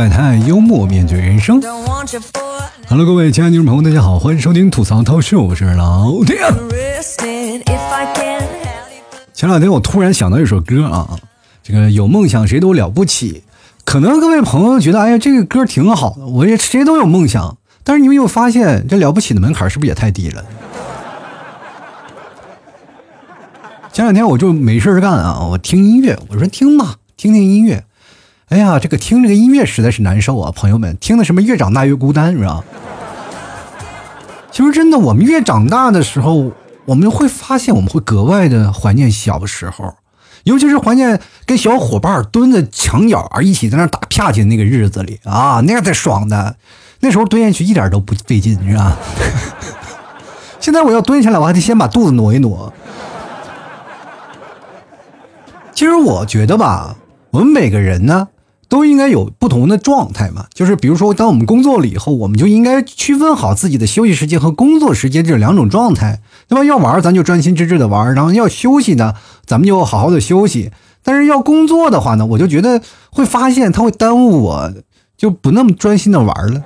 百态，幽默面对人生。Hello，各位亲爱的听众朋友，大家好，欢迎收听吐槽涛秀，我是老天。前两天我突然想到一首歌啊，这个有梦想谁都了不起。可能各位朋友觉得，哎呀，这个歌挺好的，我也谁都有梦想。但是你们有发现，这了不起的门槛是不是也太低了？前两天我就没事干啊，我听音乐，我说听吧，听听音乐。哎呀，这个听这个音乐实在是难受啊，朋友们，听的什么越长大越孤单是吧？其实真的，我们越长大的时候，我们会发现我们会格外的怀念小时候，尤其是怀念跟小伙伴蹲在墙角一起在那打啪叽的那个日子里啊，那样才爽的。那时候蹲下去一点都不费劲，是吧？现在我要蹲下来，我还得先把肚子挪一挪。其实我觉得吧，我们每个人呢，都应该有不同的状态嘛。就是比如说，当我们工作了以后，我们就应该区分好自己的休息时间和工作时间这两种状态，对吧？要玩咱就专心致志的玩，然后要休息呢，咱们就好好的休息。但是要工作的话呢，我就觉得会发现它会耽误我，就不那么专心的玩了。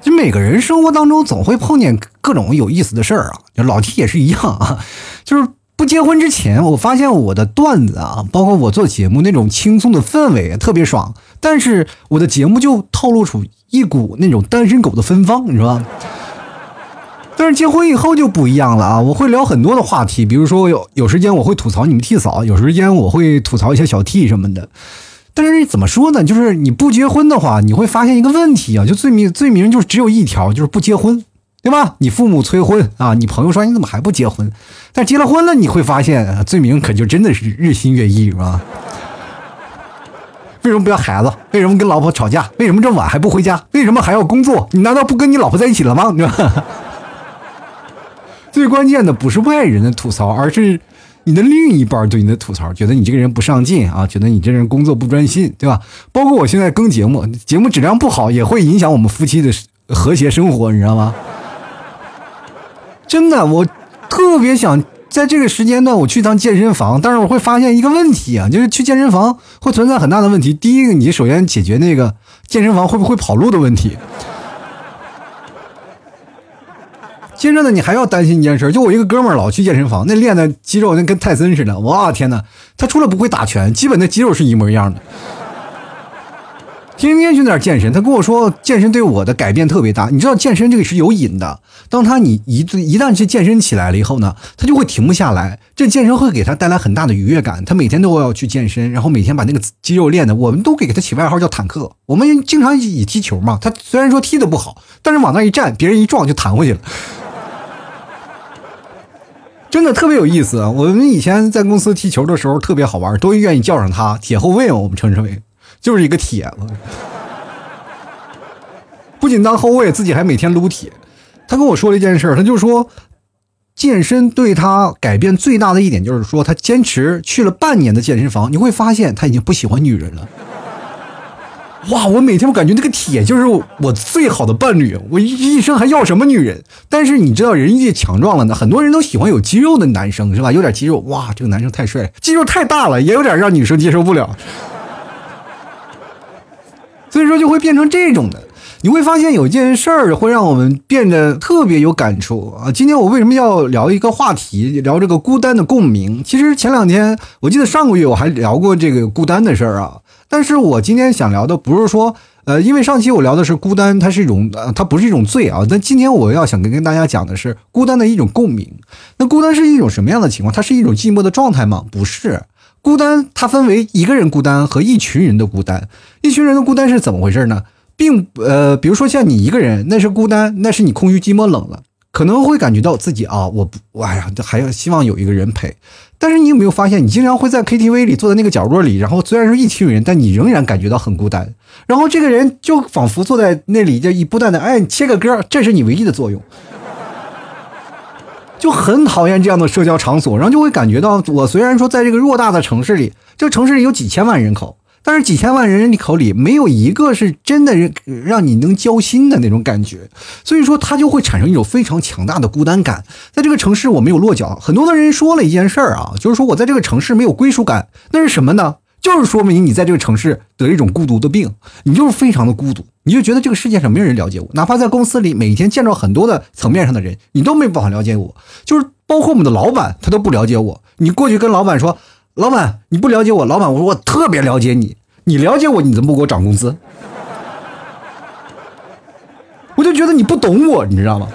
就每个人生活当中总会碰见各种有意思的事儿啊，老 T 也是一样啊。就是不结婚之前，我发现我的段子啊，包括我做节目那种轻松的氛围特别爽，但是我的节目就透露出一股那种单身狗的芬芳，你知道吧？但是结婚以后就不一样了啊，我会聊很多的话题，比如说有有时间我会吐槽你们替嫂，有时间我会吐槽一些小 T 什么的。但是怎么说呢？就是你不结婚的话，你会发现一个问题啊，就罪名罪名就只有一条，就是不结婚，对吧？你父母催婚啊，你朋友说你怎么还不结婚？但结了婚了，你会发现罪名可就真的是日新月异，是吧？为什么不要孩子？为什么跟老婆吵架？为什么这么晚还不回家？为什么还要工作？你难道不跟你老婆在一起了吗？最关键的不是外人的吐槽，而是。你的另一半对你的吐槽，觉得你这个人不上进啊，觉得你这人工作不专心，对吧？包括我现在更节目，节目质量不好，也会影响我们夫妻的和谐生活，你知道吗？真的，我特别想在这个时间段我去趟健身房，但是我会发现一个问题啊，就是去健身房会存在很大的问题。第一个，你首先解决那个健身房会不会跑路的问题。接着呢，你还要担心一件事，就我一个哥们儿老去健身房，那练的肌肉那跟泰森似的，哇天哪！他除了不会打拳，基本那肌肉是一模一样的。天天去那儿健身，他跟我说健身对我的改变特别大。你知道健身这个是有瘾的，当他你一一旦去健身起来了以后呢，他就会停不下来。这健身会给他带来很大的愉悦感，他每天都要去健身，然后每天把那个肌肉练的，我们都给他起外号叫坦克。我们经常以踢球嘛，他虽然说踢的不好，但是往那一站，别人一撞就弹回去了。真的特别有意思！我们以前在公司踢球的时候特别好玩，都愿意叫上他铁后卫，我们称之为就是一个铁子。不仅当后卫，自己还每天撸铁。他跟我说了一件事，他就说健身对他改变最大的一点就是说，他坚持去了半年的健身房，你会发现他已经不喜欢女人了。哇！我每天我感觉那个铁就是我最好的伴侣，我一生还要什么女人？但是你知道，人越强壮了呢，很多人都喜欢有肌肉的男生，是吧？有点肌肉，哇，这个男生太帅，肌肉太大了，也有点让女生接受不了。所以说就会变成这种的。你会发现有件事儿会让我们变得特别有感触啊！今天我为什么要聊一个话题，聊这个孤单的共鸣？其实前两天，我记得上个月我还聊过这个孤单的事儿啊。但是我今天想聊的不是说，呃，因为上期我聊的是孤单，它是一种，呃，它不是一种罪啊。但今天我要想跟跟大家讲的是孤单的一种共鸣。那孤单是一种什么样的情况？它是一种寂寞的状态吗？不是，孤单它分为一个人孤单和一群人的孤单。一群人的孤单是怎么回事呢？并呃，比如说像你一个人，那是孤单，那是你空虚、寂寞、冷了。可能会感觉到自己啊，我不，哎呀，还要希望有一个人陪。但是你有没有发现，你经常会在 KTV 里坐在那个角落里，然后虽然说一群人，但你仍然感觉到很孤单。然后这个人就仿佛坐在那里，就一不断的哎切个歌，这是你唯一的作用。就很讨厌这样的社交场所，然后就会感觉到，我虽然说在这个偌大的城市里，这个城市里有几千万人口。但是几千万人口里没有一个是真的让让你能交心的那种感觉，所以说他就会产生一种非常强大的孤单感。在这个城市我没有落脚，很多的人说了一件事儿啊，就是说我在这个城市没有归属感。那是什么呢？就是说明你在这个城市得一种孤独的病，你就是非常的孤独，你就觉得这个世界上没有人了解我，哪怕在公司里每天见到很多的层面上的人，你都没办法了解我，就是包括我们的老板，他都不了解我。你过去跟老板说，老板你不了解我，老板我说我特别了解你，你了解我，你怎么不给我涨工资？我就觉得你不懂我，你知道吗？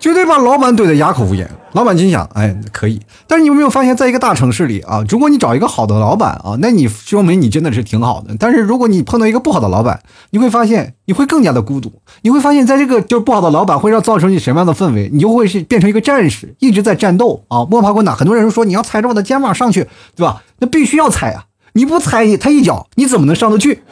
绝对把老板怼得哑口无言。老板心想：哎，可以。但是你有没有发现，在一个大城市里啊，如果你找一个好的老板啊，那你说明你真的是挺好的。但是如果你碰到一个不好的老板，你会发现你会更加的孤独。你会发现在这个就是不好的老板会让造成你什么样的氛围？你就会是变成一个战士，一直在战斗啊，摸爬滚打。很多人说你要踩着我的肩膀上去，对吧？那必须要踩啊！你不踩他一脚，你怎么能上得去？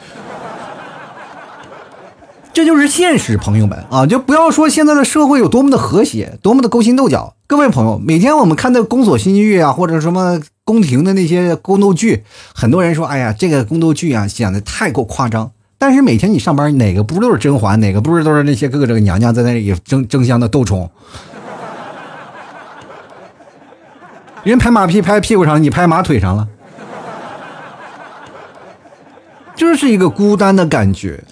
这就是现实，朋友们啊，就不要说现在的社会有多么的和谐，多么的勾心斗角。各位朋友，每天我们看的宫锁心玉啊，或者什么宫廷的那些宫斗剧，很多人说，哎呀，这个宫斗剧啊，显得太过夸张。但是每天你上班，哪个不都是甄嬛，哪个不是都是那些各个这个娘娘在那里争争相的斗宠？人拍马屁拍屁股上，你拍马腿上了，这是一个孤单的感觉。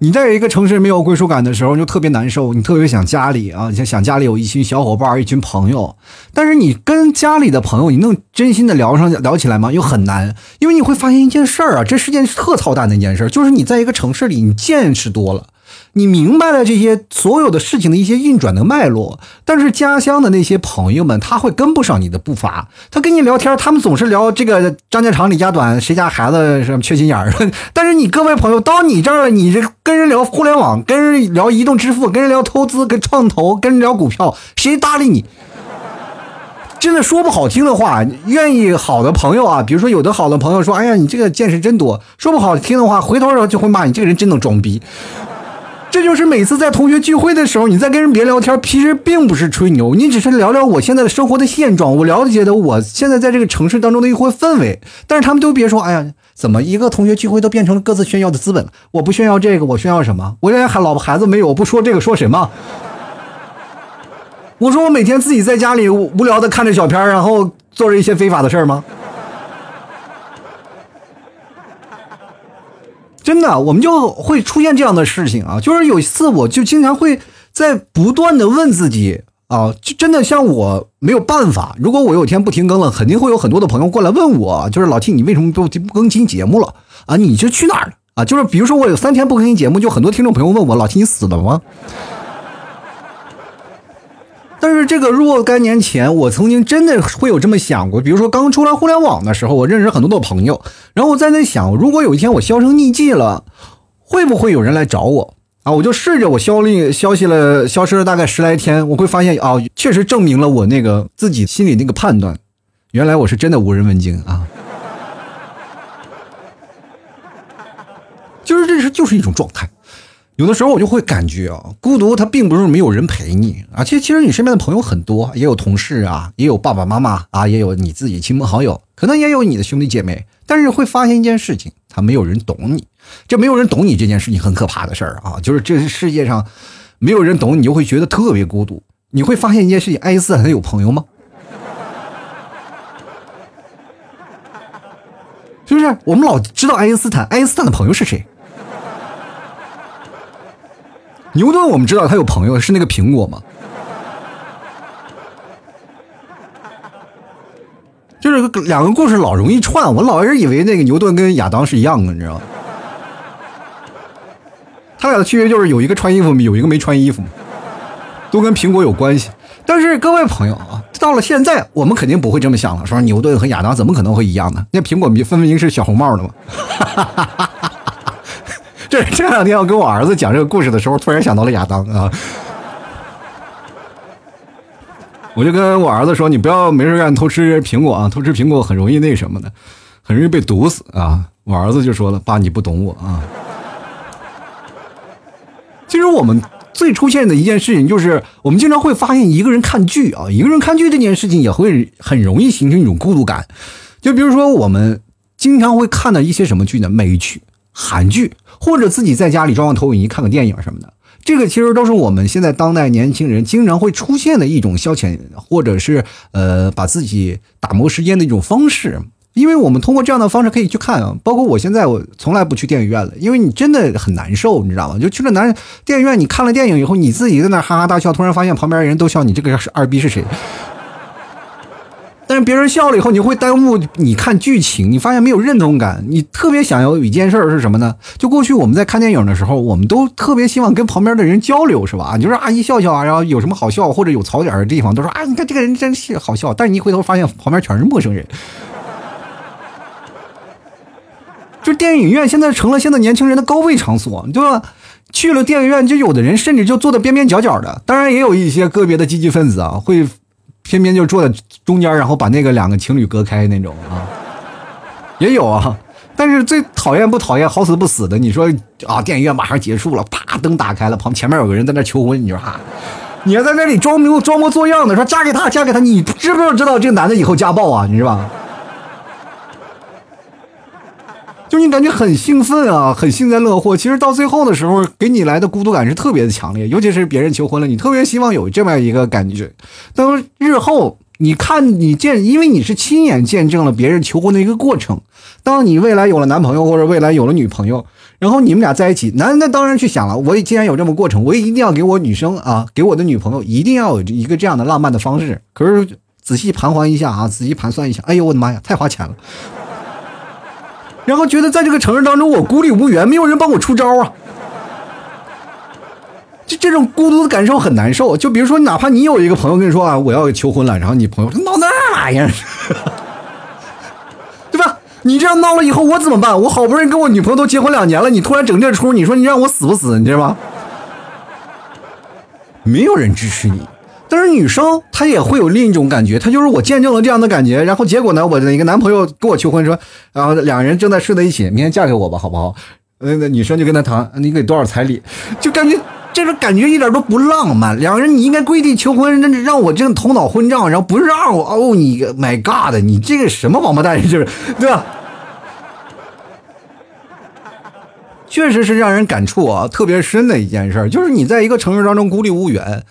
你在一个城市没有归属感的时候，就特别难受，你特别想家里啊，你想想家里有一群小伙伴，一群朋友。但是你跟家里的朋友，你能真心的聊上聊起来吗？又很难，因为你会发现一件事儿啊，这是件特操蛋的一件事，就是你在一个城市里，你见识多了。你明白了这些所有的事情的一些运转的脉络，但是家乡的那些朋友们他会跟不上你的步伐。他跟你聊天，他们总是聊这个张家长李家短，谁家孩子什么缺心眼儿。但是你各位朋友到你这儿了，你这跟人聊互联网，跟人聊移动支付，跟人聊投资，跟创投，跟人聊股票，谁搭理你？真的说不好听的话，愿意好的朋友啊，比如说有的好的朋友说：“哎呀，你这个见识真多。”说不好听的话，回头就会骂你这个人真能装逼。这就是每次在同学聚会的时候，你在跟人别聊天，其实并不是吹牛，你只是聊聊我现在的生活的现状，我了解的我现在在这个城市当中的一会氛围。但是他们都别说，哎呀，怎么一个同学聚会都变成了各自炫耀的资本了？我不炫耀这个，我炫耀什么？我连孩老婆孩子没有，我不说这个说什么？我说我每天自己在家里无聊的看着小片然后做着一些非法的事儿吗？真的，我们就会出现这样的事情啊！就是有一次，我就经常会在不断的问自己啊，就真的像我没有办法。如果我有一天不停更了，肯定会有很多的朋友过来问我，就是老 T，你为什么不不更新节目了啊？你就去哪儿了啊？就是比如说我有三天不更新节目，就很多听众朋友问我，老 T 你死了吗？但是这个若干年前，我曾经真的会有这么想过。比如说刚出来互联网的时候，我认识很多的朋友，然后我在那想，如果有一天我销声匿迹了，会不会有人来找我啊？我就试着我消力消息了，消失了大概十来天，我会发现啊，确实证明了我那个自己心里那个判断，原来我是真的无人问津啊。就是这是就是一种状态。有的时候我就会感觉啊，孤独它并不是没有人陪你啊，其实其实你身边的朋友很多，也有同事啊，也有爸爸妈妈啊，也有你自己亲朋好友，可能也有你的兄弟姐妹，但是会发现一件事情，他没有人懂你，这没有人懂你这件事情很可怕的事儿啊，就是这世界上没有人懂你，就会觉得特别孤独。你会发现一件事情，爱因斯坦有朋友吗？是不是？我们老知道爱因斯坦，爱因斯坦的朋友是谁？牛顿，我们知道他有朋友是那个苹果吗？就是两个故事老容易串，我老是以为那个牛顿跟亚当是一样的，你知道吗？他俩的区别就是有一个穿衣服，有一个没穿衣服，都跟苹果有关系。但是各位朋友啊，到了现在，我们肯定不会这么想了，说牛顿和亚当怎么可能会一样呢？那苹果分明是小红帽的嘛。这这两天我跟我儿子讲这个故事的时候，突然想到了亚当啊！我就跟我儿子说：“你不要没事干偷吃苹果啊，偷吃苹果很容易那什么的，很容易被毒死啊！”我儿子就说了：“爸，你不懂我啊！”其实我们最出现的一件事情就是，我们经常会发现一个人看剧啊，一个人看剧这件事情也会很容易形成一种孤独感。就比如说，我们经常会看到一些什么剧呢？美剧。韩剧，或者自己在家里装个投影仪看个电影什么的，这个其实都是我们现在当代年轻人经常会出现的一种消遣，或者是呃把自己打磨时间的一种方式。因为我们通过这样的方式可以去看啊。包括我现在我从来不去电影院了，因为你真的很难受，你知道吗？就去了男电影院，你看了电影以后，你自己在那哈哈大笑，突然发现旁边人都笑，你这个是二逼是谁？但是别人笑了以后，你会耽误你看剧情，你发现没有认同感。你特别想要一件事儿是什么呢？就过去我们在看电影的时候，我们都特别希望跟旁边的人交流，是吧？就是啊一笑笑啊，然后有什么好笑或者有槽点的地方，都说啊，你看这个人真是好笑。但是你一回头发现旁边全是陌生人，就电影院现在成了现在年轻人的高位场所，对吧？去了电影院，就有的人甚至就坐的边边角角的，当然也有一些个别的积极分子啊会。偏偏就坐在中间，然后把那个两个情侣隔开那种啊，也有啊。但是最讨厌不讨厌，好死不死的，你说啊，电影院马上结束了，啪，灯打开了，旁前面有个人在那求婚，你说哈，你还在那里装模装模作样的说嫁给他，嫁给他，你知不知道这个男的以后家暴啊？你是吧？就你感觉很兴奋啊，很幸灾乐祸。其实到最后的时候，给你来的孤独感是特别的强烈。尤其是别人求婚了，你特别希望有这么一个感觉。当日后你看你见，因为你是亲眼见证了别人求婚的一个过程。当你未来有了男朋友或者未来有了女朋友，然后你们俩在一起，男的当然去想了，我既然有这么过程，我也一定要给我女生啊，给我的女朋友一定要有一个这样的浪漫的方式。可是仔细盘桓一下啊，仔细盘算一下，哎呦我的妈呀，太花钱了。然后觉得在这个城市当中，我孤立无援，没有人帮我出招啊！就这种孤独的感受很难受。就比如说，哪怕你有一个朋友跟你说啊，我要求婚了，然后你朋友说闹那玩意儿，对吧？你这样闹了以后，我怎么办？我好不容易跟我女朋友都结婚两年了，你突然整这出，你说你让我死不死？你知道吗？没有人支持你。但是女生她也会有另一种感觉，她就是我见证了这样的感觉，然后结果呢，我的一个男朋友跟我求婚说，然后两人正在睡在一起，明天嫁给我吧，好不好？那那女生就跟他谈，你给多少彩礼？就感觉这种感觉一点都不浪漫。两个人你应该跪地求婚，那让我这头脑混账，然后不让我哦，你 My God，你这个什么王八蛋，就是对吧？确实是让人感触啊，特别深的一件事，就是你在一个城市当中孤立无援。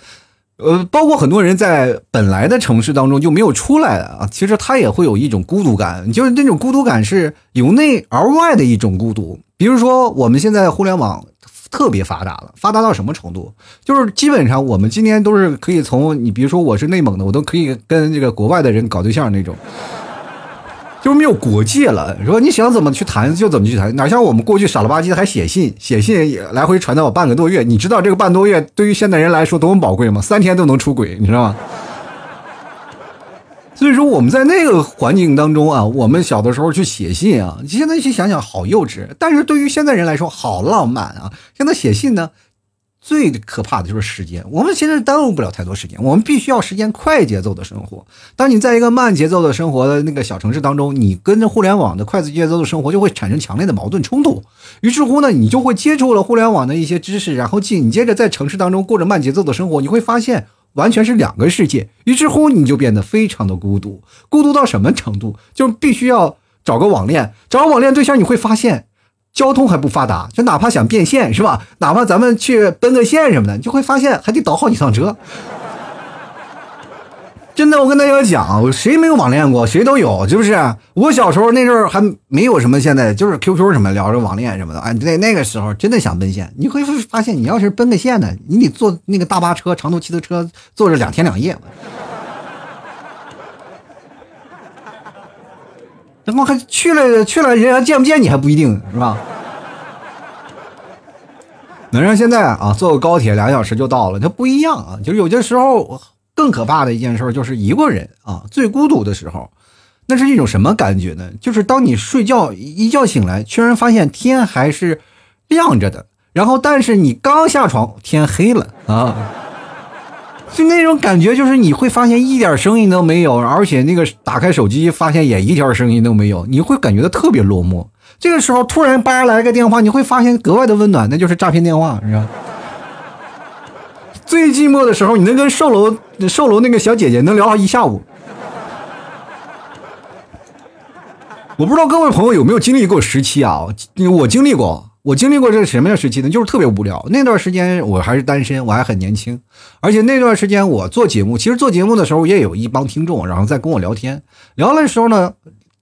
呃，包括很多人在本来的城市当中就没有出来啊，其实他也会有一种孤独感，就是那种孤独感是由内而外的一种孤独。比如说，我们现在互联网特别发达了，发达到什么程度？就是基本上我们今天都是可以从你，比如说我是内蒙的，我都可以跟这个国外的人搞对象那种。就是没有国界了，说你想怎么去谈就怎么去谈，哪像我们过去傻了吧唧的还写信，写信来回传到我半个多月，你知道这个半多月对于现代人来说多么宝贵吗？三天都能出轨，你知道吗？所以说我们在那个环境当中啊，我们小的时候去写信啊，现在去想想好幼稚，但是对于现在人来说好浪漫啊。现在写信呢。最可怕的就是时间，我们现在耽误不了太多时间，我们必须要时间快节奏的生活。当你在一个慢节奏的生活的那个小城市当中，你跟着互联网的快速节奏的生活就会产生强烈的矛盾冲突。于是乎呢，你就会接触了互联网的一些知识，然后紧接着在城市当中过着慢节奏的生活，你会发现完全是两个世界。于是乎，你就变得非常的孤独，孤独到什么程度？就必须要找个网恋，找个网恋对象，你会发现。交通还不发达，就哪怕想变现是吧？哪怕咱们去奔个现什么的，你就会发现还得倒好几趟车。真的，我跟大家讲，谁没有网恋过？谁都有，是不是？我小时候那阵儿还没有什么，现在就是 QQ 什么聊着网恋什么的啊。那那个时候真的想奔现，你会发现，你要是奔个现呢，你得坐那个大巴车、长途汽车，坐着两天两夜。然后还去了去了，人家见不见你还不一定是吧？能让现在啊坐个高铁两小时就到了，它不一样啊。就是有些时候更可怕的一件事就是一个人啊最孤独的时候，那是一种什么感觉呢？就是当你睡觉一觉醒来，居然发现天还是亮着的，然后但是你刚下床天黑了啊。就那种感觉，就是你会发现一点声音都没有，而且那个打开手机发现也一条声音都没有，你会感觉到特别落寞。这个时候突然叭来个电话，你会发现格外的温暖，那就是诈骗电话，是吧？最寂寞的时候，你能跟售楼售楼那个小姐姐能聊上一下午。我不知道各位朋友有没有经历过时期啊？我经历过。我经历过这个什么样时期呢？就是特别无聊。那段时间我还是单身，我还很年轻，而且那段时间我做节目，其实做节目的时候也有一帮听众，然后在跟我聊天。聊的时候呢，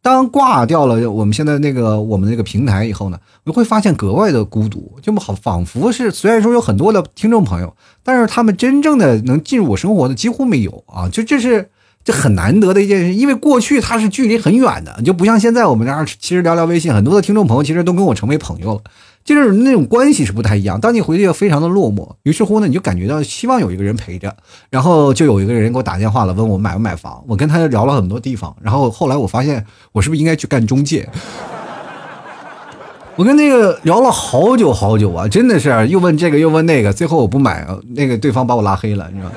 当挂掉了我们现在那个我们那个平台以后呢，你会发现格外的孤独，就好仿佛是虽然说有很多的听众朋友，但是他们真正的能进入我生活的几乎没有啊，就这是这很难得的一件事，因为过去它是距离很远的，就不像现在我们这儿其实聊聊微信，很多的听众朋友其实都跟我成为朋友了。就是那种关系是不太一样。当你回去非常的落寞，于是乎呢，你就感觉到希望有一个人陪着，然后就有一个人给我打电话了，问我买不买房。我跟他聊了很多地方，然后后来我发现我是不是应该去干中介？我跟那个聊了好久好久啊，真的是又问这个又问那个，最后我不买，那个对方把我拉黑了，你知道？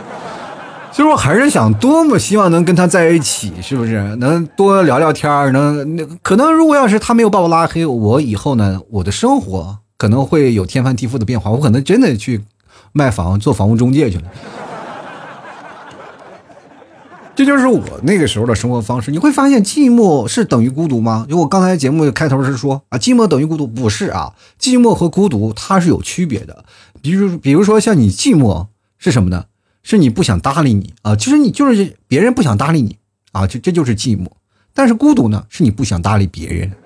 其实我还是想多么希望能跟他在一起，是不是？能多聊聊天儿，能那可能如果要是他没有把我拉黑，我以后呢，我的生活可能会有天翻地覆的变化，我可能真的去卖房做房屋中介去了。这就是我那个时候的生活方式。你会发现，寂寞是等于孤独吗？就我刚才节目开头是说啊，寂寞等于孤独，不是啊，寂寞和孤独它是有区别的。比如，比如说像你寂寞是什么呢？是你不想搭理你啊，其实你就是别人不想搭理你啊，这这就是寂寞。但是孤独呢，是你不想搭理别人。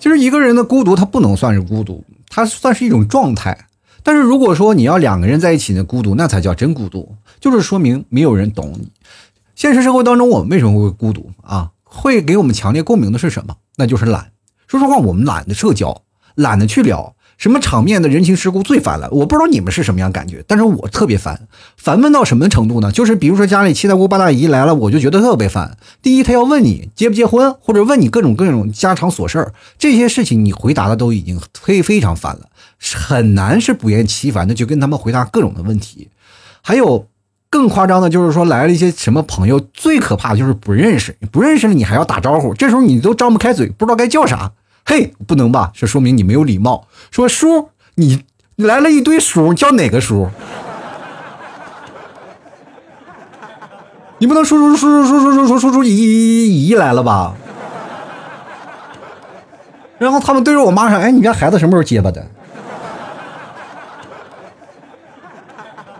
其实一个人的孤独，他不能算是孤独，他算是一种状态。但是如果说你要两个人在一起的孤独，那才叫真孤独，就是说明没有人懂你。现实生活当中，我们为什么会孤独啊？会给我们强烈共鸣的是什么？那就是懒。说实话，我们懒得社交，懒得去聊。什么场面的人情世故最烦了？我不知道你们是什么样感觉，但是我特别烦，烦闷到什么程度呢？就是比如说家里七大姑八大姨来了，我就觉得特别烦。第一，他要问你结不结婚，或者问你各种各种家常琐事儿，这些事情你回答的都已经非非常烦了，很难是不厌其烦的就跟他们回答各种的问题。还有更夸张的，就是说来了一些什么朋友，最可怕的就是不认识，不认识了你还要打招呼，这时候你都张不开嘴，不知道该叫啥。嘿，不能吧？这说明你没有礼貌。说叔，你你来了一堆叔，叫哪个叔？你不能叔叔叔叔叔叔叔叔叔叔姨姨姨来了吧？然后他们对着我妈说：“哎，你家孩子什么时候结巴的？”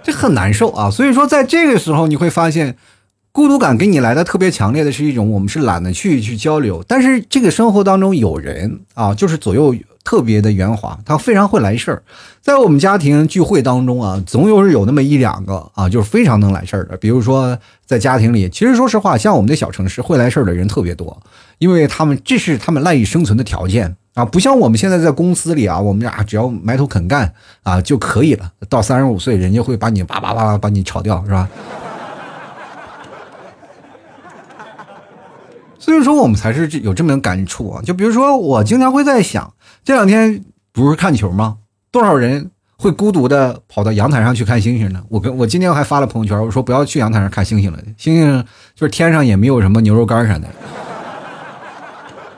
这很难受啊。所以说，在这个时候，你会发现。孤独感给你来的特别强烈的是一种，我们是懒得去去交流，但是这个生活当中有人啊，就是左右特别的圆滑，他非常会来事儿。在我们家庭聚会当中啊，总有有那么一两个啊，就是非常能来事儿的。比如说在家庭里，其实说实话，像我们的小城市，会来事儿的人特别多，因为他们这是他们赖以生存的条件啊，不像我们现在在公司里啊，我们啊只要埋头肯干啊就可以了。到三十五岁，人家会把你叭叭叭叭把你炒掉，是吧？所以说，我们才是有这么的感触啊！就比如说，我经常会在想，这两天不是看球吗？多少人会孤独的跑到阳台上去看星星呢？我跟我今天还发了朋友圈，我说不要去阳台上看星星了，星星就是天上也没有什么牛肉干啥的。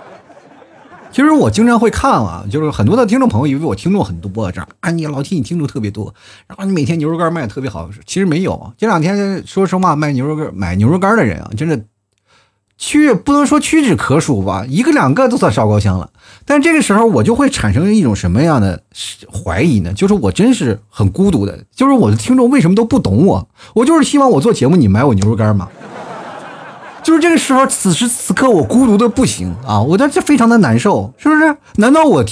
其实我经常会看啊，就是很多的听众朋友以为我听众很多，这样啊，你老听你听众特别多，然后你每天牛肉干卖的特别好，其实没有。这两天说实话，卖牛肉干买牛肉干的人啊，真的。屈不能说屈指可数吧，一个两个都算烧高香了。但这个时候我就会产生一种什么样的怀疑呢？就是我真是很孤独的，就是我的听众为什么都不懂我？我就是希望我做节目你买我牛肉干嘛？就是这个时候，此时此刻我孤独的不行啊！我这非常的难受，是不是？难道我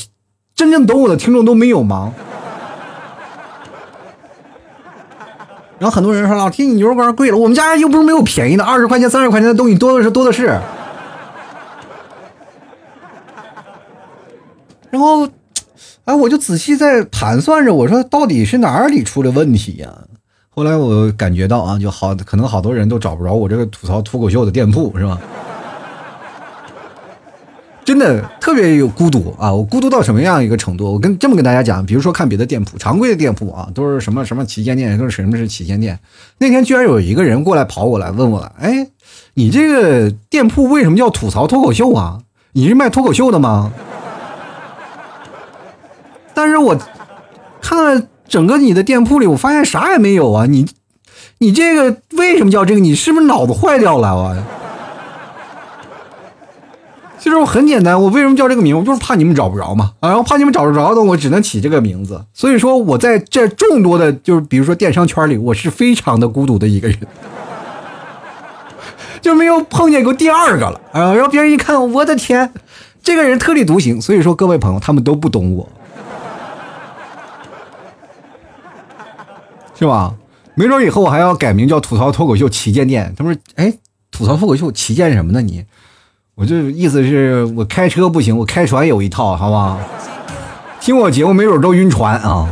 真正懂我的听众都没有吗？然后很多人说：“老听你牛肉干贵了，我们家又不是没有便宜的，二十块钱、三十块钱的东西多的是，多的是。”然后，哎，我就仔细在盘算着，我说到底是哪里出了问题呀？后来我感觉到啊，就好，可能好多人都找不着我这个吐槽脱口秀的店铺，是吧？真的特别有孤独啊！我孤独到什么样一个程度？我跟这么跟大家讲，比如说看别的店铺，常规的店铺啊，都是什么什么旗舰店，都是什么是旗舰店。那天居然有一个人过来跑过来问我了，哎，你这个店铺为什么叫吐槽脱口秀啊？你是卖脱口秀的吗？但是我看了整个你的店铺里，我发现啥也没有啊！你你这个为什么叫这个？你是不是脑子坏掉了啊？就是我很简单，我为什么叫这个名？我就是怕你们找不着嘛，啊，然后怕你们找不着的，我只能起这个名字。所以说，我在这众多的，就是比如说电商圈里，我是非常的孤独的一个人。就没有碰见过第二个了啊！然后别人一看，我的天，这个人特立独行。所以说，各位朋友，他们都不懂我，是吧？没准以后我还要改名叫吐槽脱口秀旗舰店。他们说：“哎，吐槽脱口秀旗舰什么呢？你？”我就意思是我开车不行，我开船有一套，好吧？听我节目没准都晕船啊！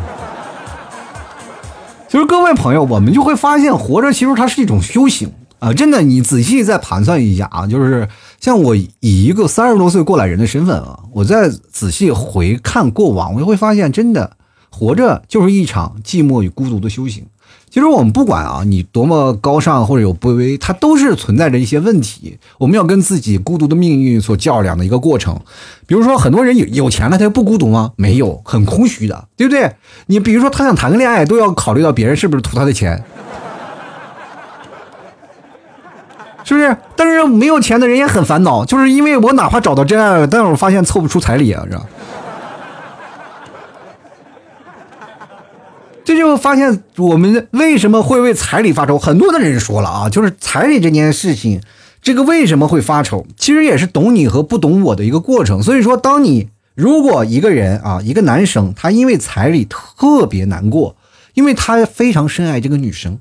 其实各位朋友，我们就会发现，活着其实它是一种修行。啊，真的，你仔细再盘算一下啊，就是像我以一个三十多岁过来人的身份啊，我再仔细回看过往，我就会发现，真的活着就是一场寂寞与孤独的修行。其实我们不管啊，你多么高尚或者有卑微，它都是存在着一些问题，我们要跟自己孤独的命运所较量的一个过程。比如说，很多人有有钱了，他就不孤独吗？没有，很空虚的，对不对？你比如说，他想谈个恋爱，都要考虑到别人是不是图他的钱。是不是？但是没有钱的人也很烦恼，就是因为我哪怕找到真爱了，但是我发现凑不出彩礼啊，是吧？这就发现我们为什么会为彩礼发愁？很多的人说了啊，就是彩礼这件事情，这个为什么会发愁？其实也是懂你和不懂我的一个过程。所以说，当你如果一个人啊，一个男生，他因为彩礼特别难过，因为他非常深爱这个女生。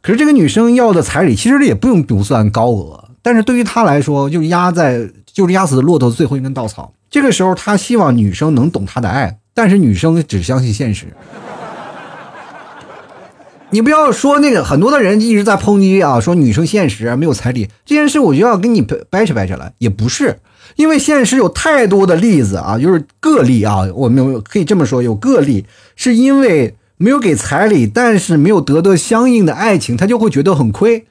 可是这个女生要的彩礼其实也不用不算高额，但是对于他来说，就压在就是压死骆驼最后一根稻草。这个时候，他希望女生能懂他的爱，但是女生只相信现实。你不要说那个很多的人一直在抨击啊，说女生现实没有彩礼这件事，我就要跟你掰扯掰扯了。也不是，因为现实有太多的例子啊，就是个例啊，我们可以这么说，有个例是因为。没有给彩礼，但是没有得到相应的爱情，他就会觉得很亏，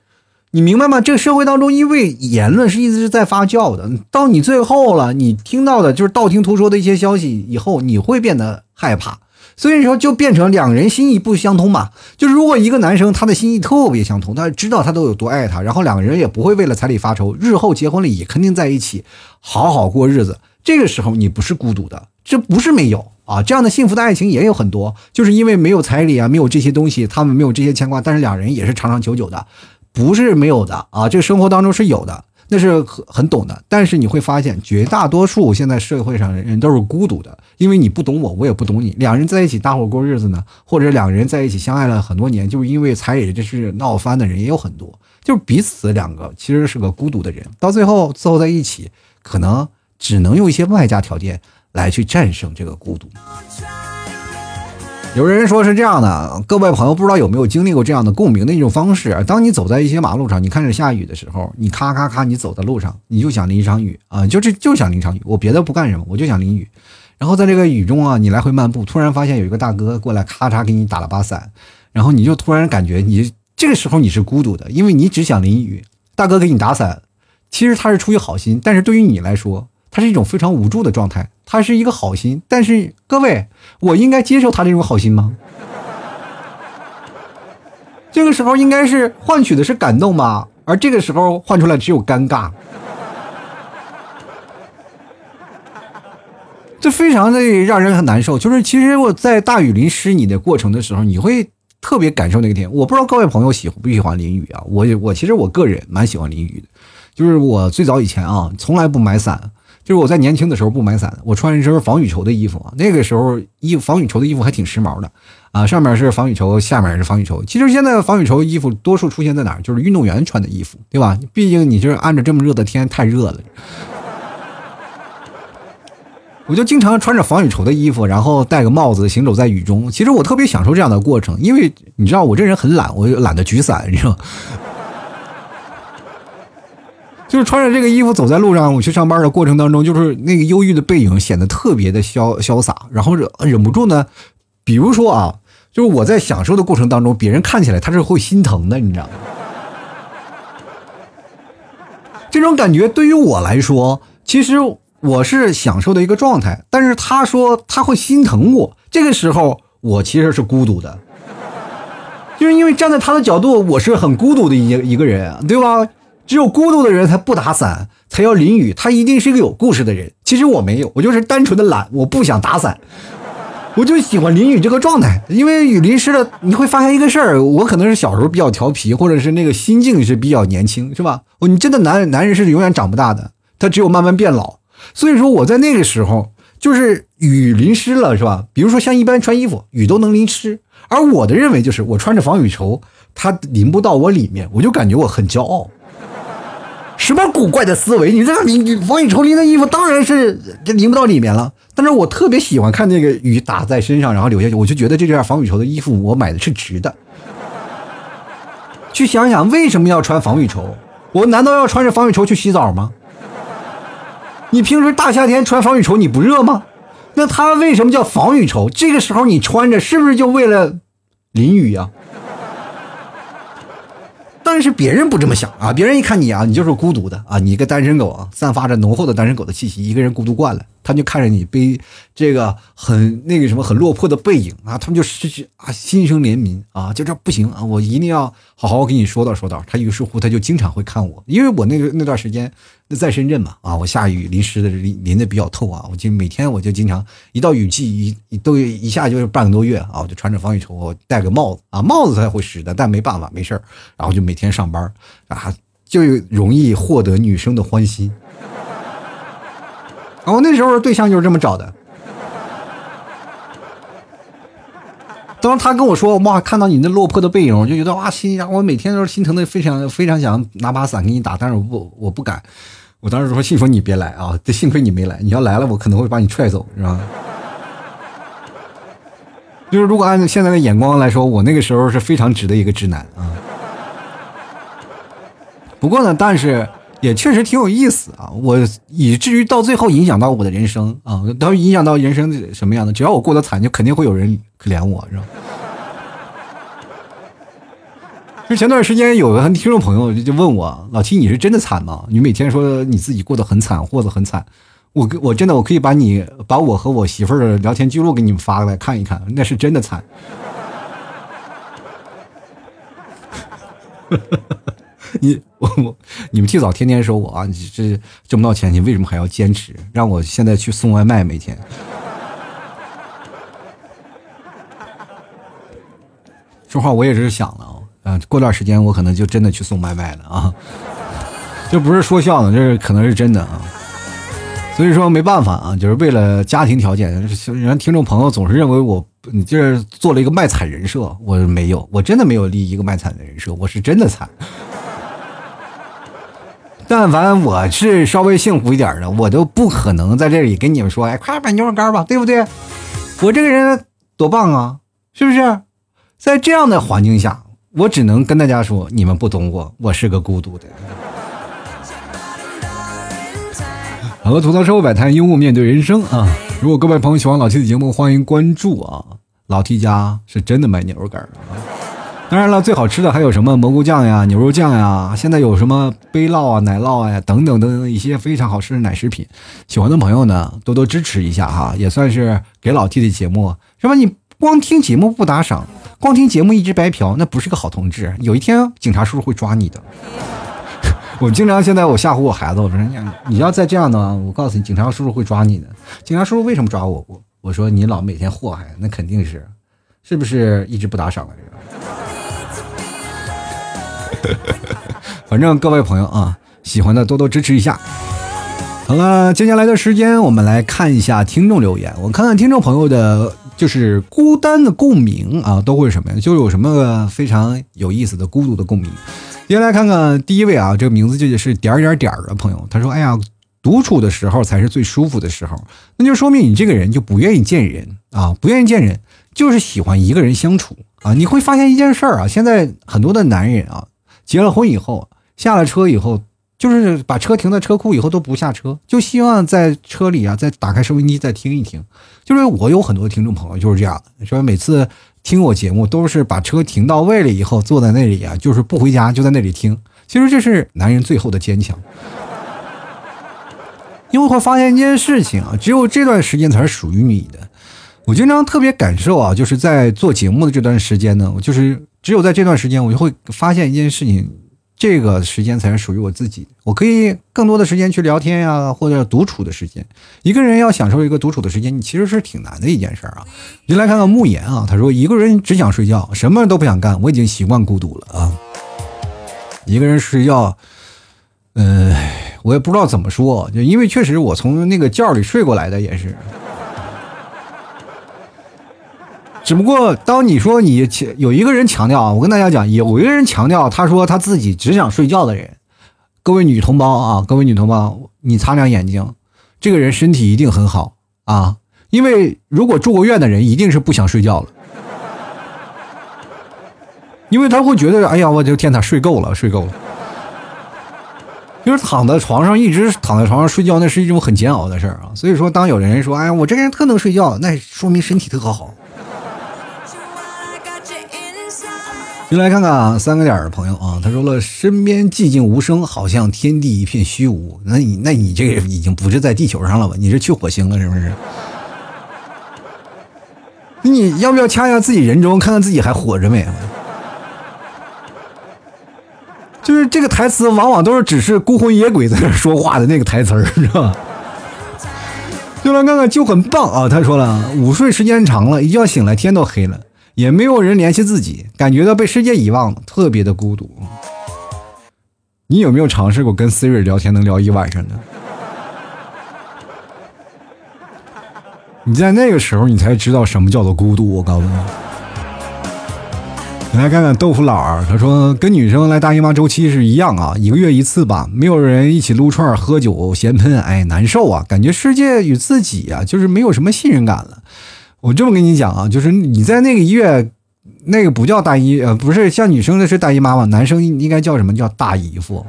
你明白吗？这个社会当中，因为言论是一直是在发酵的，到你最后了，你听到的就是道听途说的一些消息，以后你会变得害怕，所以说就变成两人心意不相通嘛。就是如果一个男生他的心意特别相通，他知道他都有多爱他，然后两个人也不会为了彩礼发愁，日后结婚了也肯定在一起好好过日子，这个时候你不是孤独的，这不是没有。啊，这样的幸福的爱情也有很多，就是因为没有彩礼啊，没有这些东西，他们没有这些牵挂，但是两人也是长长久久的，不是没有的啊。这个生活当中是有的，那是很很懂的。但是你会发现，绝大多数现在社会上的人都是孤独的，因为你不懂我，我也不懂你。两人在一起搭伙过日子呢，或者两个人在一起相爱了很多年，就是因为彩礼这是闹翻的人也有很多，就是彼此两个其实是个孤独的人，到最后伺候在一起，可能只能用一些外加条件。来去战胜这个孤独。有人说是这样的，各位朋友不知道有没有经历过这样的共鸣的一种方式？当你走在一些马路上，你看着下雨的时候，你咔咔咔，你走在路上，你就想淋一场雨啊，就这就想淋场雨。我别的不干什么，我就想淋雨。然后在这个雨中啊，你来回漫步，突然发现有一个大哥过来，咔嚓给你打了把伞，然后你就突然感觉你这个时候你是孤独的，因为你只想淋雨，大哥给你打伞，其实他是出于好心，但是对于你来说。他是一种非常无助的状态，他是一个好心，但是各位，我应该接受他这种好心吗？这个时候应该是换取的是感动吧，而这个时候换出来只有尴尬，这非常的让人很难受。就是其实我在大雨淋湿你的过程的时候，你会特别感受那个天。我不知道各位朋友喜不喜欢淋雨啊？我我其实我个人蛮喜欢淋雨的，就是我最早以前啊，从来不买伞。就是我在年轻的时候不买伞，我穿一身防雨绸的衣服。那个时候衣防雨绸的衣服还挺时髦的，啊，上面是防雨绸，下面是防雨绸。其实现在防雨绸衣服多数出现在哪儿？就是运动员穿的衣服，对吧？毕竟你就是按着这么热的天，太热了。我就经常穿着防雨绸的衣服，然后戴个帽子行走在雨中。其实我特别享受这样的过程，因为你知道我这人很懒，我懒得举伞，你知道。就是穿着这个衣服走在路上，我去上班的过程当中，就是那个忧郁的背影显得特别的潇潇洒，然后忍忍不住呢，比如说啊，就是我在享受的过程当中，别人看起来他是会心疼的，你知道吗？这种感觉对于我来说，其实我是享受的一个状态，但是他说他会心疼我，这个时候我其实是孤独的，就是因为站在他的角度，我是很孤独的一一个人，对吧？只有孤独的人才不打伞，才要淋雨。他一定是一个有故事的人。其实我没有，我就是单纯的懒，我不想打伞。我就喜欢淋雨这个状态，因为雨淋湿了，你会发现一个事儿，我可能是小时候比较调皮，或者是那个心境是比较年轻，是吧？你真的男男人是永远长不大的，他只有慢慢变老。所以说我在那个时候，就是雨淋湿了，是吧？比如说像一般穿衣服，雨都能淋湿，而我的认为就是我穿着防雨绸，它淋不到我里面，我就感觉我很骄傲。什么古怪的思维？你这个淋防雨绸淋的衣服，当然是淋不到里面了。但是我特别喜欢看那个雨打在身上，然后流下去，我就觉得这件防雨绸的衣服我买的是值的。去想想为什么要穿防雨绸？我难道要穿着防雨绸去洗澡吗？你平时大夏天穿防雨绸你不热吗？那它为什么叫防雨绸？这个时候你穿着是不是就为了淋雨呀？但是别人不这么想啊！别人一看你啊，你就是孤独的啊，你一个单身狗啊，散发着浓厚的单身狗的气息，一个人孤独惯了，他就看着你背这个很那个什么很落魄的背影啊，他们就失去啊，心生怜悯啊，就这不行啊，我一定要好好跟你说道说道。他于是乎他就经常会看我，因为我那个那段时间。那在深圳嘛，啊，我下雨淋湿的淋淋的比较透啊，我就每天我就经常一到雨季一都一下就是半个多月啊，我就穿着防雨绸，我戴个帽子啊，帽子才会湿的，但没办法，没事然后就每天上班啊，就容易获得女生的欢心。我那时候对象就是这么找的。当时他跟我说哇，看到你那落魄的背影，我就觉得哇，心呀，我每天都是心疼的，非常非常想拿把伞给你打，但是我不我不敢。我当时说，幸亏你别来啊！这幸亏你没来，你要来了，我可能会把你踹走，是吧？就是如果按照现在的眼光来说，我那个时候是非常直的一个直男啊。不过呢，但是也确实挺有意思啊。我以至于到最后影响到我的人生啊，到影响到人生什么样的？只要我过得惨，就肯定会有人可怜我，是吧？就前段时间有个听众朋友就就问我老七你是真的惨吗？你每天说你自己过得很惨，过得很惨，我我真的我可以把你把我和我媳妇儿的聊天记录给你们发过来看一看，那是真的惨。你我我你们替早天天说我啊，你这挣不到钱，你为什么还要坚持？让我现在去送外卖每天。说话我也是想了。嗯，过段时间我可能就真的去送外卖了啊，这不是说笑呢，这是可能是真的啊。所以说没办法啊，就是为了家庭条件，人听众朋友总是认为我你这做了一个卖惨人设，我没有，我真的没有立一个卖惨的人设，我是真的惨。但凡我是稍微幸福一点的，我都不可能在这里跟你们说，哎，快买牛肉干吧，对不对？我这个人多棒啊，是不是？在这样的环境下。我只能跟大家说，你们不懂我，我是个孤独的。好了，吐槽社会百态，幽默面对人生啊！如果各位朋友喜欢老 T 的节目，欢迎关注啊！老 T 家是真的卖牛肉干啊！当然了，最好吃的还有什么蘑菇酱呀、牛肉酱呀，现在有什么杯酪啊、奶酪呀等等等等一些非常好吃的奶食品。喜欢的朋友呢，多多支持一下哈，也算是给老 T 的节目，是吧？你光听节目不打赏。光听节目一直白嫖，那不是个好同志。有一天警察叔叔会抓你的。我经常现在我吓唬我孩子，我说你你要再这样的话，我告诉你，警察叔叔会抓你的。警察叔叔为什么抓我？我我说你老每天祸害，那肯定是，是不是一直不打赏了？这个。反正各位朋友啊，喜欢的多多支持一下。好了，接下来的时间我们来看一下听众留言，我看看听众朋友的。就是孤单的共鸣啊，都会什么呀？就有什么非常有意思的孤独的共鸣。接下来看看第一位啊，这个名字就是点点点的朋友，他说：“哎呀，独处的时候才是最舒服的时候。”那就说明你这个人就不愿意见人啊，不愿意见人，就是喜欢一个人相处啊。你会发现一件事儿啊，现在很多的男人啊，结了婚以后，下了车以后。就是把车停在车库以后都不下车，就希望在车里啊再打开收音机再听一听。就是我有很多听众朋友就是这样，说每次听我节目都是把车停到位了以后坐在那里啊，就是不回家就在那里听。其实这是男人最后的坚强，因为会发现一件事情啊，只有这段时间才是属于你的。我经常特别感受啊，就是在做节目的这段时间呢，我就是只有在这段时间，我就会发现一件事情。这个时间才是属于我自己，我可以更多的时间去聊天呀，或者独处的时间。一个人要享受一个独处的时间，你其实是挺难的一件事儿啊。就来看看慕言啊，他说一个人只想睡觉，什么都不想干，我已经习惯孤独了啊。一个人睡觉，嗯，我也不知道怎么说，就因为确实我从那个觉里睡过来的也是。只不过，当你说你有一个人强调啊，我跟大家讲，有一个人强调，他说他自己只想睡觉的人，各位女同胞啊，各位女同胞，你擦亮眼睛，这个人身体一定很好啊，因为如果住过院的人，一定是不想睡觉了，因为他会觉得，哎呀，我的天，他睡够了，睡够了，就是躺在床上一直躺在床上睡觉，那是一种很煎熬的事儿啊。所以说，当有人说，哎呀，我这个人特能睡觉，那说明身体特好。就来看看啊，三个点的朋友啊，他说了，身边寂静无声，好像天地一片虚无。那你那你这个已经不是在地球上了吧？你是去火星了是不是？那你要不要掐一下自己人中，看看自己还活着没？就是这个台词，往往都是只是孤魂野鬼在那说话的那个台词儿，是吧？就来看看就很棒啊！他说了，午睡时间长了，一觉醒来天都黑了。也没有人联系自己，感觉到被世界遗忘了，特别的孤独。你有没有尝试过跟 Siri 聊天能聊一晚上呢？你在那个时候，你才知道什么叫做孤独。我告诉你，来看看豆腐佬儿，他说跟女生来大姨妈周期是一样啊，一个月一次吧，没有人一起撸串、喝酒、闲喷，哎，难受啊，感觉世界与自己啊，就是没有什么信任感了。我这么跟你讲啊，就是你在那个医院，那个不叫大姨，呃，不是像女生的是大姨妈吗？男生应该叫什么叫大姨夫？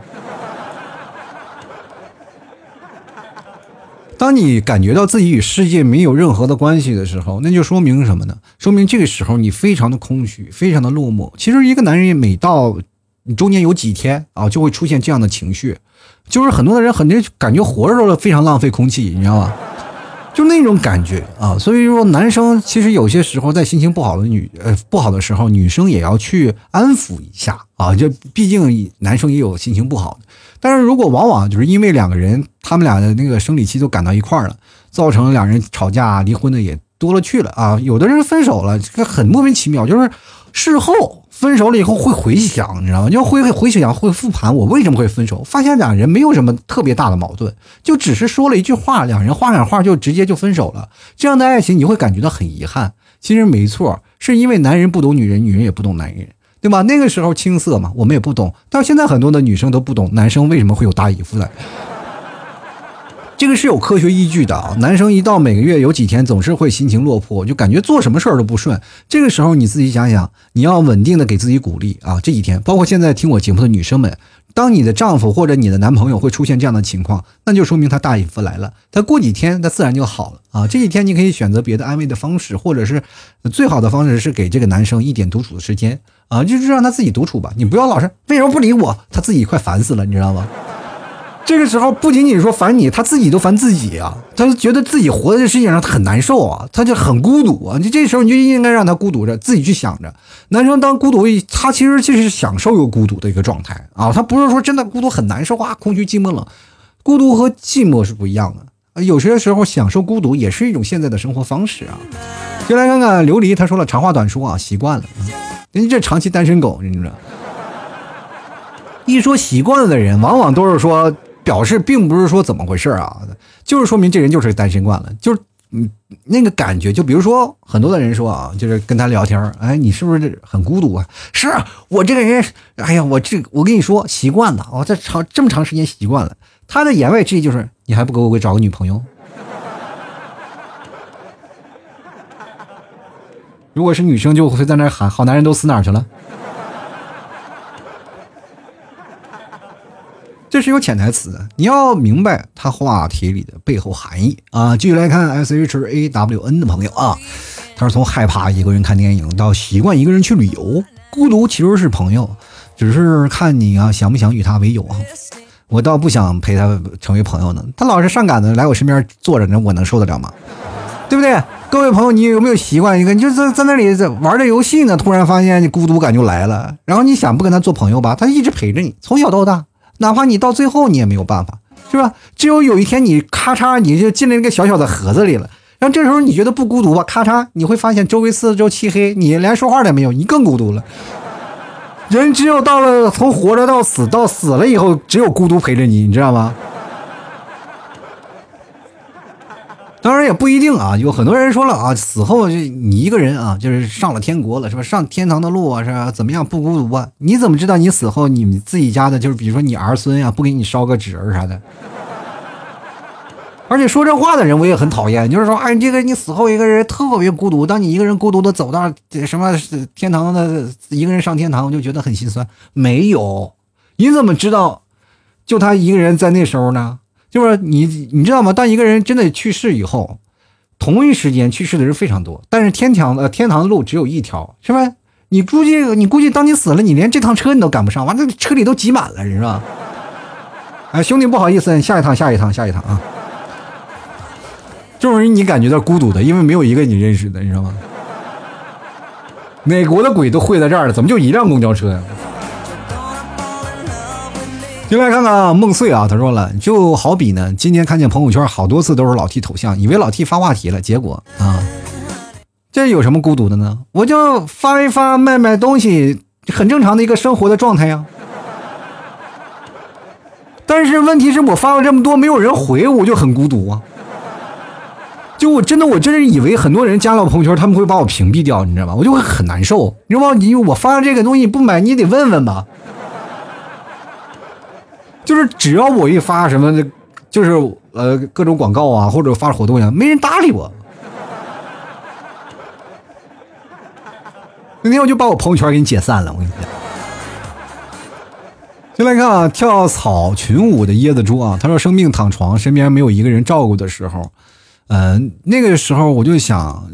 当你感觉到自己与世界没有任何的关系的时候，那就说明什么呢？说明这个时候你非常的空虚，非常的落寞。其实一个男人每到你中间有几天啊，就会出现这样的情绪，就是很多的人很多感觉活着都是非常浪费空气，你知道吗？就那种感觉啊，所以说男生其实有些时候在心情不好的女呃不好的时候，女生也要去安抚一下啊。就毕竟男生也有心情不好的，但是如果往往就是因为两个人他们俩的那个生理期都赶到一块儿了，造成两人吵架离婚的也多了去了啊。有的人分手了，这个很莫名其妙，就是事后。分手了以后会回想，你知道吗？就会回想，会复盘，我为什么会分手？发现两人没有什么特别大的矛盾，就只是说了一句话，两人话赶话就直接就分手了。这样的爱情你会感觉到很遗憾。其实没错，是因为男人不懂女人，女人也不懂男人，对吧？那个时候青涩嘛，我们也不懂。但现在很多的女生都不懂男生为什么会有大姨夫的。这个是有科学依据的啊！男生一到每个月有几天总是会心情落魄，就感觉做什么事儿都不顺。这个时候你自己想想，你要稳定的给自己鼓励啊！这几天，包括现在听我节目的女生们，当你的丈夫或者你的男朋友会出现这样的情况，那就说明他大姨夫来了。他过几天他自然就好了啊！这几天你可以选择别的安慰的方式，或者是最好的方式是给这个男生一点独处的时间啊，就是让他自己独处吧。你不要老是为什么不理我，他自己快烦死了，你知道吗？这个时候不仅仅说烦你，他自己都烦自己啊！他觉得自己活在这世界上，他很难受啊，他就很孤独啊！你这时候你就应该让他孤独着，自己去想着。男生当孤独，他其实就是享受有孤独的一个状态啊！他不是说真的孤独很难受啊，空虚寂寞冷。孤独和寂寞是不一样的，有些时候享受孤独也是一种现在的生活方式啊！就来看看琉璃，他说了长话短说啊，习惯了，人家这长期单身狗，你知道？一说习惯了的人，往往都是说。表示并不是说怎么回事啊，就是说明这人就是单身惯了，就是嗯那个感觉，就比如说很多的人说啊，就是跟他聊天，哎，你是不是很孤独啊？是我这个人，哎呀，我这我跟你说习惯了，我这长这么长时间习惯了。他的言外之意就是，你还不给我找个女朋友？如果是女生，就会在那喊：“好男人都死哪去了？”这是有潜台词的，你要明白他话题里的背后含义啊！继续来看 S H A W N 的朋友啊，他是从害怕一个人看电影到习惯一个人去旅游，孤独其实是朋友，只是看你啊想不想与他为友啊？我倒不想陪他成为朋友呢，他老是上赶子来我身边坐着，那我能受得了吗？对不对？各位朋友，你有没有习惯一个，你就在在那里玩着游戏呢，突然发现你孤独感就来了，然后你想不跟他做朋友吧，他一直陪着你，从小到大，哪怕你到最后你也没有办法，是吧？只有有一天你咔嚓你就进了那个小小的盒子里了，然后这时候你觉得不孤独吧？咔嚓，你会发现周围四周漆黑，你连说话都没有，你更孤独了。人只有到了从活着到死，到死了以后，只有孤独陪着你，你知道吗？当然也不一定啊，有很多人说了啊，死后就你一个人啊，就是上了天国了，是吧？上天堂的路啊，是？怎么样不孤独啊？你怎么知道你死后你们自己家的，就是比如说你儿孙呀，不给你烧个纸儿啥的？而且说这话的人我也很讨厌，就是说，哎，这个你死后一个人特别孤独，当你一个人孤独的走到什么天堂的，一个人上天堂，我就觉得很心酸。没有，你怎么知道就他一个人在那时候呢？就是你，你知道吗？当一个人真的去世以后，同一时间去世的人非常多，但是天堂的天堂的路只有一条，是吧？你估计，你估计，当你死了，你连这趟车你都赶不上，完了车里都挤满了，是吧？哎，兄弟，不好意思，下一趟，下一趟，下一趟啊！这种人你感觉到孤独的，因为没有一个你认识的，你知道吗？美国的鬼都汇在这儿了，怎么就一辆公交车呀？进来看看啊，梦碎啊，他说了，就好比呢，今天看见朋友圈好多次都是老 T 头像，以为老 T 发话题了，结果啊，这有什么孤独的呢？我就发一发卖卖东西，很正常的一个生活的状态呀。但是问题是我发了这么多，没有人回，我就很孤独啊。就我真的，我真是以为很多人加了我朋友圈，他们会把我屏蔽掉，你知道吗？我就会很难受，你知道吗？你我发这个东西不买，你得问问吧。就是只要我一发什么，就是呃各种广告啊，或者发活动呀，没人搭理我。那天我就把我朋友圈给你解散了，我跟你讲。先来看啊，跳草裙舞的椰子猪啊，他说生病躺床，身边没有一个人照顾的时候，嗯，那个时候我就想，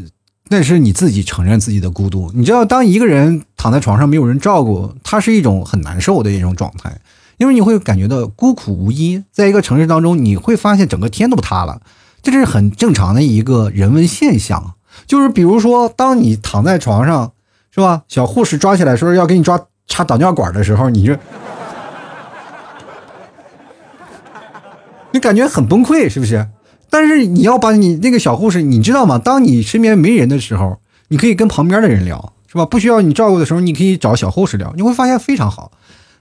那是你自己承认自己的孤独。你知道，当一个人躺在床上没有人照顾，他是一种很难受的一种状态。因为你会感觉到孤苦无依，在一个城市当中，你会发现整个天都塌了，这是很正常的一个人文现象。就是比如说，当你躺在床上，是吧？小护士抓起来说要给你抓插导尿管的时候，你就 你感觉很崩溃，是不是？但是你要把你那个小护士，你知道吗？当你身边没人的时候，你可以跟旁边的人聊，是吧？不需要你照顾的时候，你可以找小护士聊，你会发现非常好。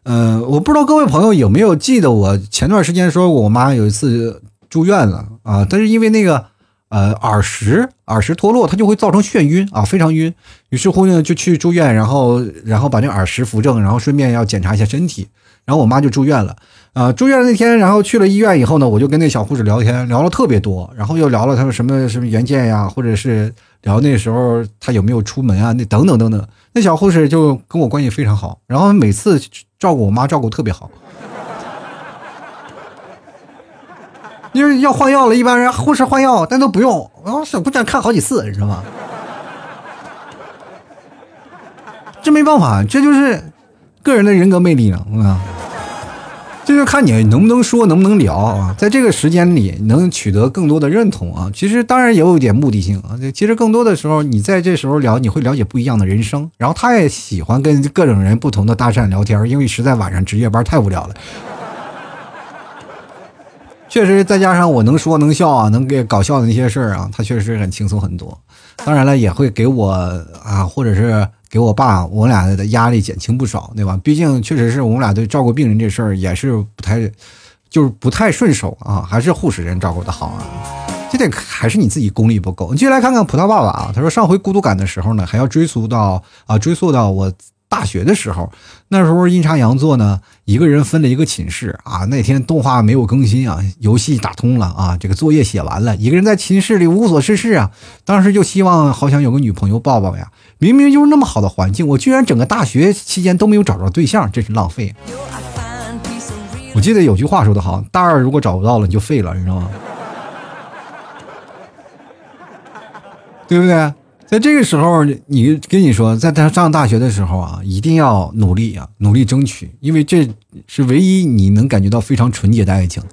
嗯，我不知道各位朋友有没有记得我前段时间说我妈有一次住院了啊，但是因为那个呃耳石耳石脱落，它就会造成眩晕啊，非常晕。于是乎呢，就去住院，然后然后把那耳石扶正，然后顺便要检查一下身体。然后我妈就住院了啊，住院那天，然后去了医院以后呢，我就跟那小护士聊天，聊了特别多，然后又聊了他们什么什么原件呀，或者是然后那时候他有没有出门啊，那等等等等。那小护士就跟我关系非常好，然后每次。照顾我妈照顾特别好，因为要换药了，一般人护士换药，但都不用，我小姑娘看好几次，你知道吗？这没办法，这就是个人的人格魅力了，啊。这就看你能不能说，能不能聊啊，在这个时间里能取得更多的认同啊。其实当然也有一点目的性啊。其实更多的时候，你在这时候聊，你会了解不一样的人生。然后他也喜欢跟各种人不同的搭讪聊天，因为实在晚上值夜班太无聊了。确实，再加上我能说能笑啊，能给搞笑的那些事儿啊，他确实很轻松很多。当然了，也会给我啊，或者是。给我爸，我俩的压力减轻不少，对吧？毕竟确实是我们俩对照顾病人这事儿也是不太，就是不太顺手啊，还是护士人照顾的好啊。这点还是你自己功力不够。你继续来看看葡萄爸爸啊，他说上回孤独感的时候呢，还要追溯到啊，追溯到我。大学的时候，那时候阴差阳错呢，一个人分了一个寝室啊。那天动画没有更新啊，游戏打通了啊，这个作业写完了，一个人在寝室里无所事事啊。当时就希望好想有个女朋友抱抱呀。明明就是那么好的环境，我居然整个大学期间都没有找着对象，真是浪费。我记得有句话说得好，大二如果找不到了，你就废了，你知道吗？对不对？在这个时候，你跟你说，在他上大学的时候啊，一定要努力啊，努力争取，因为这是唯一你能感觉到非常纯洁的爱情。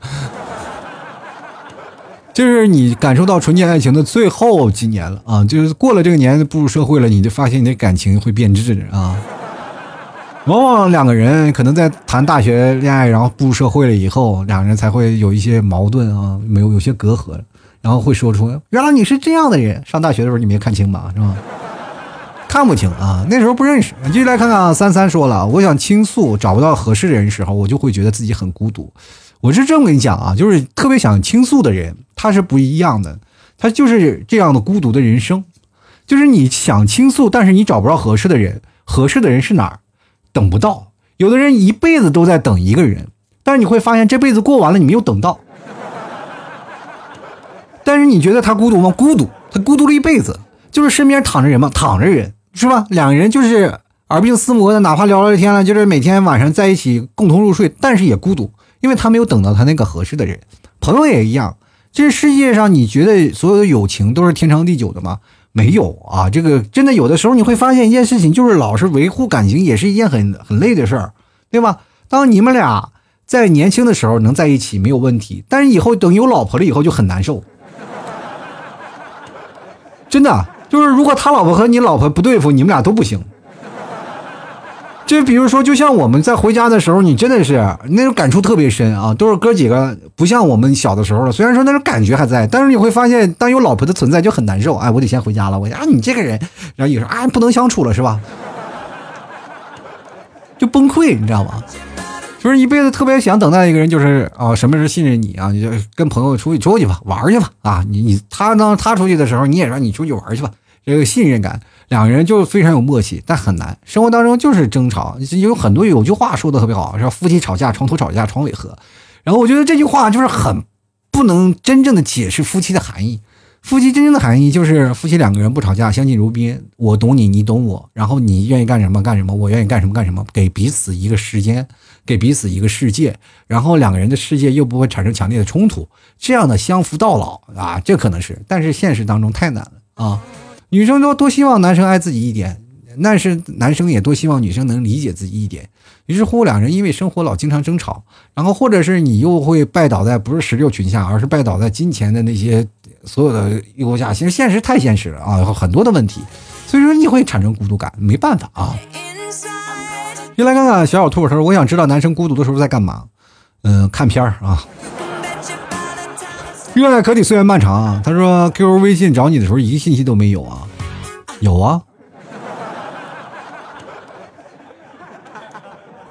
就是你感受到纯洁爱情的最后几年了啊！就是过了这个年，步入社会了，你就发现你的感情会变质啊。往往两个人可能在谈大学恋爱，然后步入社会了以后，两个人才会有一些矛盾啊，没有有些隔阂，然后会说出原来你是这样的人。上大学的时候你没看清吧？是吧？看不清啊，那时候不认识。继续来看看啊三三说了，我想倾诉找不到合适的人时候，我就会觉得自己很孤独。我是这么跟你讲啊，就是特别想倾诉的人，他是不一样的，他就是这样的孤独的人生，就是你想倾诉，但是你找不着合适的人，合适的人是哪儿？等不到。有的人一辈子都在等一个人，但是你会发现这辈子过完了，你没有等到。但是你觉得他孤独吗？孤独，他孤独了一辈子，就是身边躺着人嘛？躺着人，是吧？两个人就是耳鬓厮磨的，哪怕聊聊天了，就是每天晚上在一起共同入睡，但是也孤独。因为他没有等到他那个合适的人，朋友也一样。这世界上，你觉得所有的友情都是天长地久的吗？没有啊！这个真的有的时候你会发现一件事情，就是老是维护感情也是一件很很累的事儿，对吧？当你们俩在年轻的时候能在一起没有问题，但是以后等有老婆了以后就很难受。真的，就是如果他老婆和你老婆不对付，你们俩都不行。就比如说，就像我们在回家的时候，你真的是那种感触特别深啊，都是哥几个，不像我们小的时候了。虽然说那种感觉还在，但是你会发现，当有老婆的存在就很难受。哎，我得先回家了。我啊，你这个人，然后你说啊，不能相处了是吧？就崩溃，你知道吗？就是一辈子特别想等待一个人，就是啊，什么时候信任你啊？你就跟朋友出去出去吧，玩去吧啊！你你他当他出去的时候，你也让你出去玩去吧，这个信任感。两个人就非常有默契，但很难。生活当中就是争吵，有很多有句话说的特别好，说夫妻吵架，床头吵架床尾和。然后我觉得这句话就是很不能真正的解释夫妻的含义。夫妻真正的含义就是夫妻两个人不吵架，相敬如宾，我懂你，你懂我，然后你愿意干什么干什么，我愿意干什么干什么，给彼此一个时间，给彼此一个世界，然后两个人的世界又不会产生强烈的冲突，这样的相扶到老啊，这可能是，但是现实当中太难了啊。女生都多希望男生爱自己一点，但是男生也多希望女生能理解自己一点。于是乎，两人因为生活老经常争吵，然后或者是你又会拜倒在不是石榴裙下，而是拜倒在金钱的那些所有的诱惑下。其实现实太现实了啊，很多的问题，所以说你会产生孤独感，没办法啊。又来看看小小兔，他说：“我想知道男生孤独的时候在干嘛？嗯，看片儿啊。”热爱可抵岁月漫长啊！他说：“QQ、微信找你的时候，一个信息都没有啊？有啊？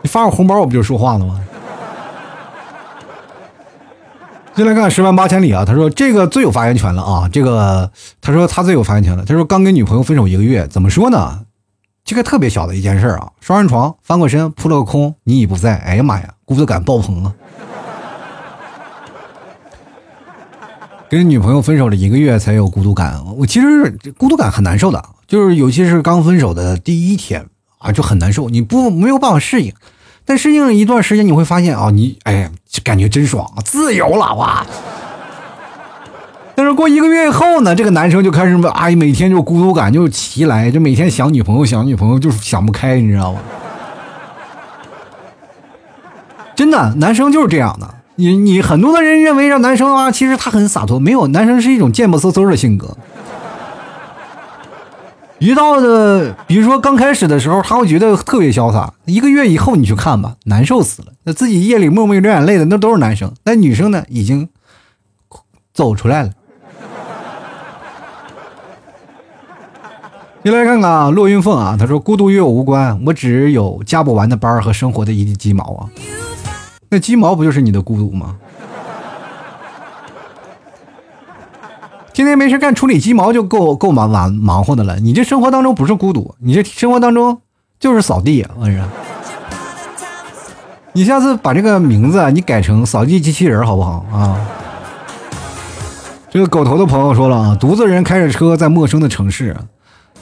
你发个红包，我不就说话了吗？”进来看看十万八千里啊！他说：“这个最有发言权了啊！这个他说他最有发言权了。他说刚跟女朋友分手一个月，怎么说呢？这个特别小的一件事啊，双人床，翻过身，扑了个空，你已不在。哎呀妈呀，孤独感爆棚啊！” 跟女朋友分手了一个月才有孤独感，我其实孤独感很难受的，就是尤其是刚分手的第一天啊，就很难受，你不没有办法适应，但适应了一段时间，你会发现啊，你哎，感觉真爽，自由了哇！但是过一个月以后呢，这个男生就开始哎，每天就孤独感就袭来，就每天想女朋友，想女朋友就是想不开，你知道吗？真的，男生就是这样的。你你很多的人认为让男生啊，其实他很洒脱，没有男生是一种贱不嗖嗖的性格。遇到的，比如说刚开始的时候，他会觉得特别潇洒，一个月以后你去看吧，难受死了。那自己夜里默默流眼泪的，那都是男生。那女生呢，已经走出来了。你来看看啊，骆云凤啊，他说孤独与我无关，我只有加不完的班和生活的一地鸡毛啊。那鸡毛不就是你的孤独吗？天天没事干处理鸡毛就够够忙忙忙活的了。你这生活当中不是孤独，你这生活当中就是扫地。我跟你说，你下次把这个名字你改成扫地机器人好不好啊？这个狗头的朋友说了啊，独自人开着车在陌生的城市，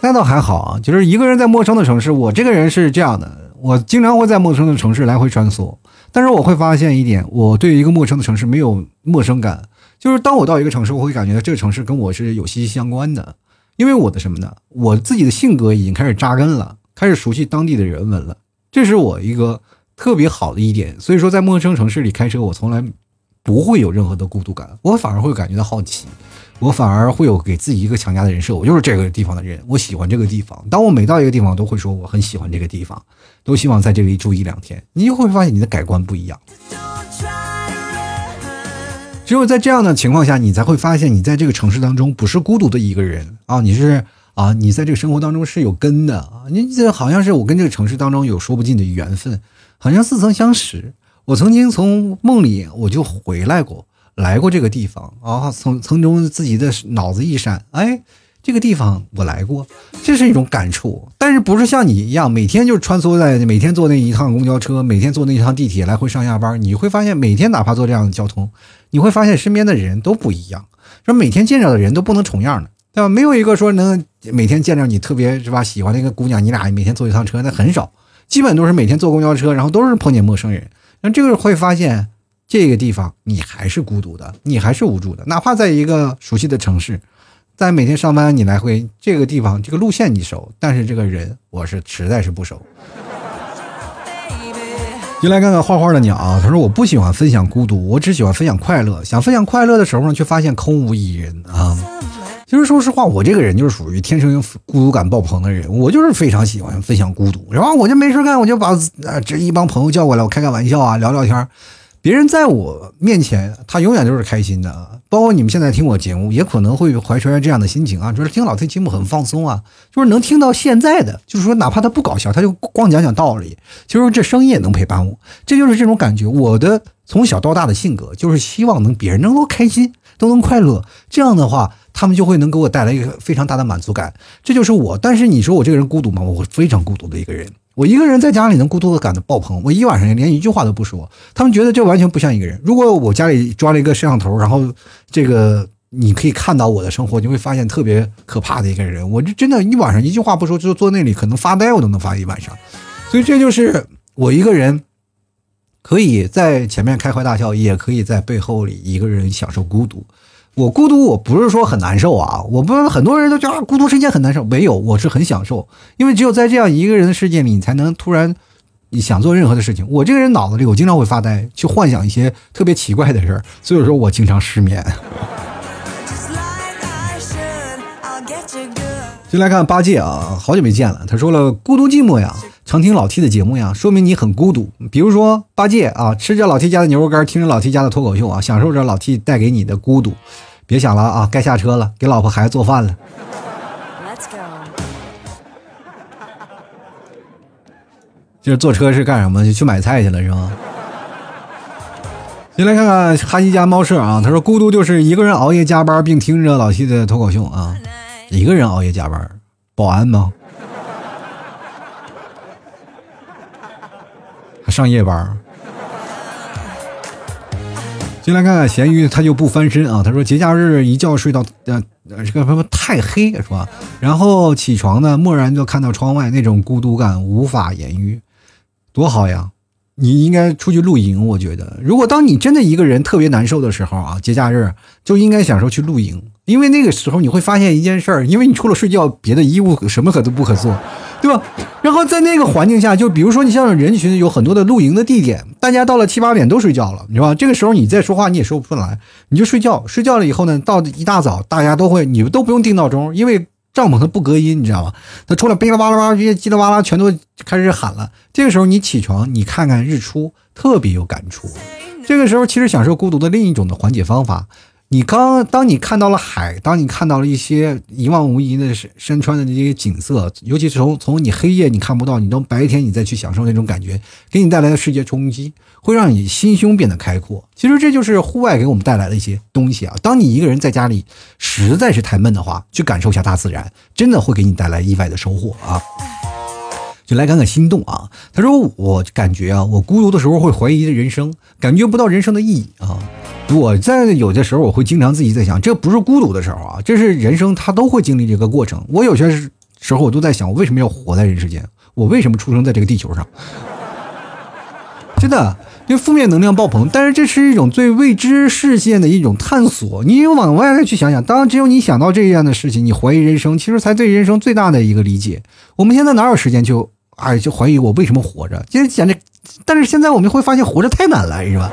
那倒还好啊，就是一个人在陌生的城市。我这个人是这样的，我经常会在陌生的城市来回穿梭。但是我会发现一点，我对一个陌生的城市没有陌生感，就是当我到一个城市，我会感觉到这个城市跟我是有息息相关的，因为我的什么呢？我自己的性格已经开始扎根了，开始熟悉当地的人文了，这是我一个特别好的一点。所以说，在陌生城市里开车，我从来不会有任何的孤独感，我反而会感觉到好奇，我反而会有给自己一个强加的人设，我就是这个地方的人，我喜欢这个地方。当我每到一个地方，都会说我很喜欢这个地方，都希望在这里住一两天。你就会发现你的改观不一样。只有在这样的情况下，你才会发现你在这个城市当中不是孤独的一个人啊，你是啊，你在这个生活当中是有根的啊，你这好像是我跟这个城市当中有说不尽的缘分，好像似曾相识。我曾经从梦里我就回来过，来过这个地方啊，从从中自己的脑子一闪，哎。这个地方我来过，这是一种感触，但是不是像你一样每天就穿梭在每天坐那一趟公交车，每天坐那一趟地铁来回上下班？你会发现每天哪怕坐这样的交通，你会发现身边的人都不一样，说每天见着的人都不能重样的，对吧？没有一个说能每天见着你特别是吧喜欢那个姑娘，你俩每天坐一趟车那很少，基本都是每天坐公交车，然后都是碰见陌生人。那这个会发现这个地方你还是孤独的，你还是无助的，哪怕在一个熟悉的城市。在每天上班，你来回这个地方，这个路线你熟，但是这个人我是实在是不熟。进来看看画画的鸟啊，他说我不喜欢分享孤独，我只喜欢分享快乐。想分享快乐的时候呢，却发现空无一人啊。其实说实话，我这个人就是属于天生孤独感爆棚的人，我就是非常喜欢分享孤独。然后我就没事干，我就把啊这一帮朋友叫过来，我开开玩笑啊，聊聊天。别人在我面前，他永远都是开心的。包括你们现在听我节目，也可能会怀揣着这样的心情啊，就是听老 T 节目很放松啊，就是能听到现在的，就是说哪怕他不搞笑，他就光讲讲道理，其实这声音也能陪伴我，这就是这种感觉。我的从小到大的性格就是希望能别人能够开心，都能快乐，这样的话，他们就会能给我带来一个非常大的满足感。这就是我。但是你说我这个人孤独吗？我非常孤独的一个人。我一个人在家里能孤独的感到爆棚，我一晚上连一句话都不说，他们觉得这完全不像一个人。如果我家里装了一个摄像头，然后这个你可以看到我的生活，你会发现特别可怕的一个人。我就真的，一晚上一句话不说，就坐那里可能发呆，我都能发一晚上。所以这就是我一个人可以在前面开怀大笑，也可以在背后里一个人享受孤独。我孤独，我不是说很难受啊！我不是很多人都觉得孤独是一件很难受，没有，我是很享受，因为只有在这样一个人的世界里，你才能突然你想做任何的事情。我这个人脑子里，我经常会发呆，去幻想一些特别奇怪的事儿，所以说我经常失眠。进来看八戒啊，好久没见了。他说了，孤独寂寞呀，常听老 T 的节目呀，说明你很孤独。比如说八戒啊，吃着老 T 家的牛肉干，听着老 T 家的脱口秀啊，享受着老 T 带给你的孤独。别想了啊，该下车了，给老婆孩子做饭了。Let's go 就是坐车是干什么？就去买菜去了是吗？先来看看哈希家猫舍啊，他说孤独就是一个人熬夜加班，并听着老 T 的脱口秀啊。一个人熬夜加班，保安吗？还上夜班？进来看看咸鱼，他就不翻身啊。他说节假日一觉睡到呃这个什么太黑是吧？然后起床呢，蓦然就看到窗外那种孤独感无法言喻，多好呀！你应该出去露营，我觉得，如果当你真的一个人特别难受的时候啊，节假日就应该享受去露营，因为那个时候你会发现一件事儿，因为你除了睡觉，别的衣物什么可都不可做，对吧？然后在那个环境下，就比如说你像人群有很多的露营的地点，大家到了七八点都睡觉了，你知道吧？这个时候你再说话你也说不出来，你就睡觉，睡觉了以后呢，到一大早大家都会，你们都不用定闹钟，因为。帐篷它不隔音，你知道吗？它出来哔啦啪啦吧，这些叽里哇啦全都开始喊了。这个时候你起床，你看看日出，特别有感触。这个时候其实享受孤独的另一种的缓解方法。你刚当你看到了海，当你看到了一些一望无垠的山山川的这些景色，尤其是从从你黑夜你看不到，你到白天你再去享受那种感觉，给你带来的世界冲击，会让你心胸变得开阔。其实这就是户外给我们带来的一些东西啊。当你一个人在家里实在是太闷的话，去感受一下大自然，真的会给你带来意外的收获啊。就来看看心动啊，他说我感觉啊，我孤独的时候会怀疑人生，感觉不到人生的意义啊。我在有的时候，我会经常自己在想，这不是孤独的时候啊，这是人生，他都会经历这个过程。我有些时候，我都在想，我为什么要活在人世间？我为什么出生在这个地球上？真的，因为负面能量爆棚，但是这是一种最未知事件的一种探索。你往外再去想想，当只有你想到这样的事情，你怀疑人生，其实才对人生最大的一个理解。我们现在哪有时间去哎就怀疑我为什么活着？其实简直，但是现在我们会发现活着太难了，是吧？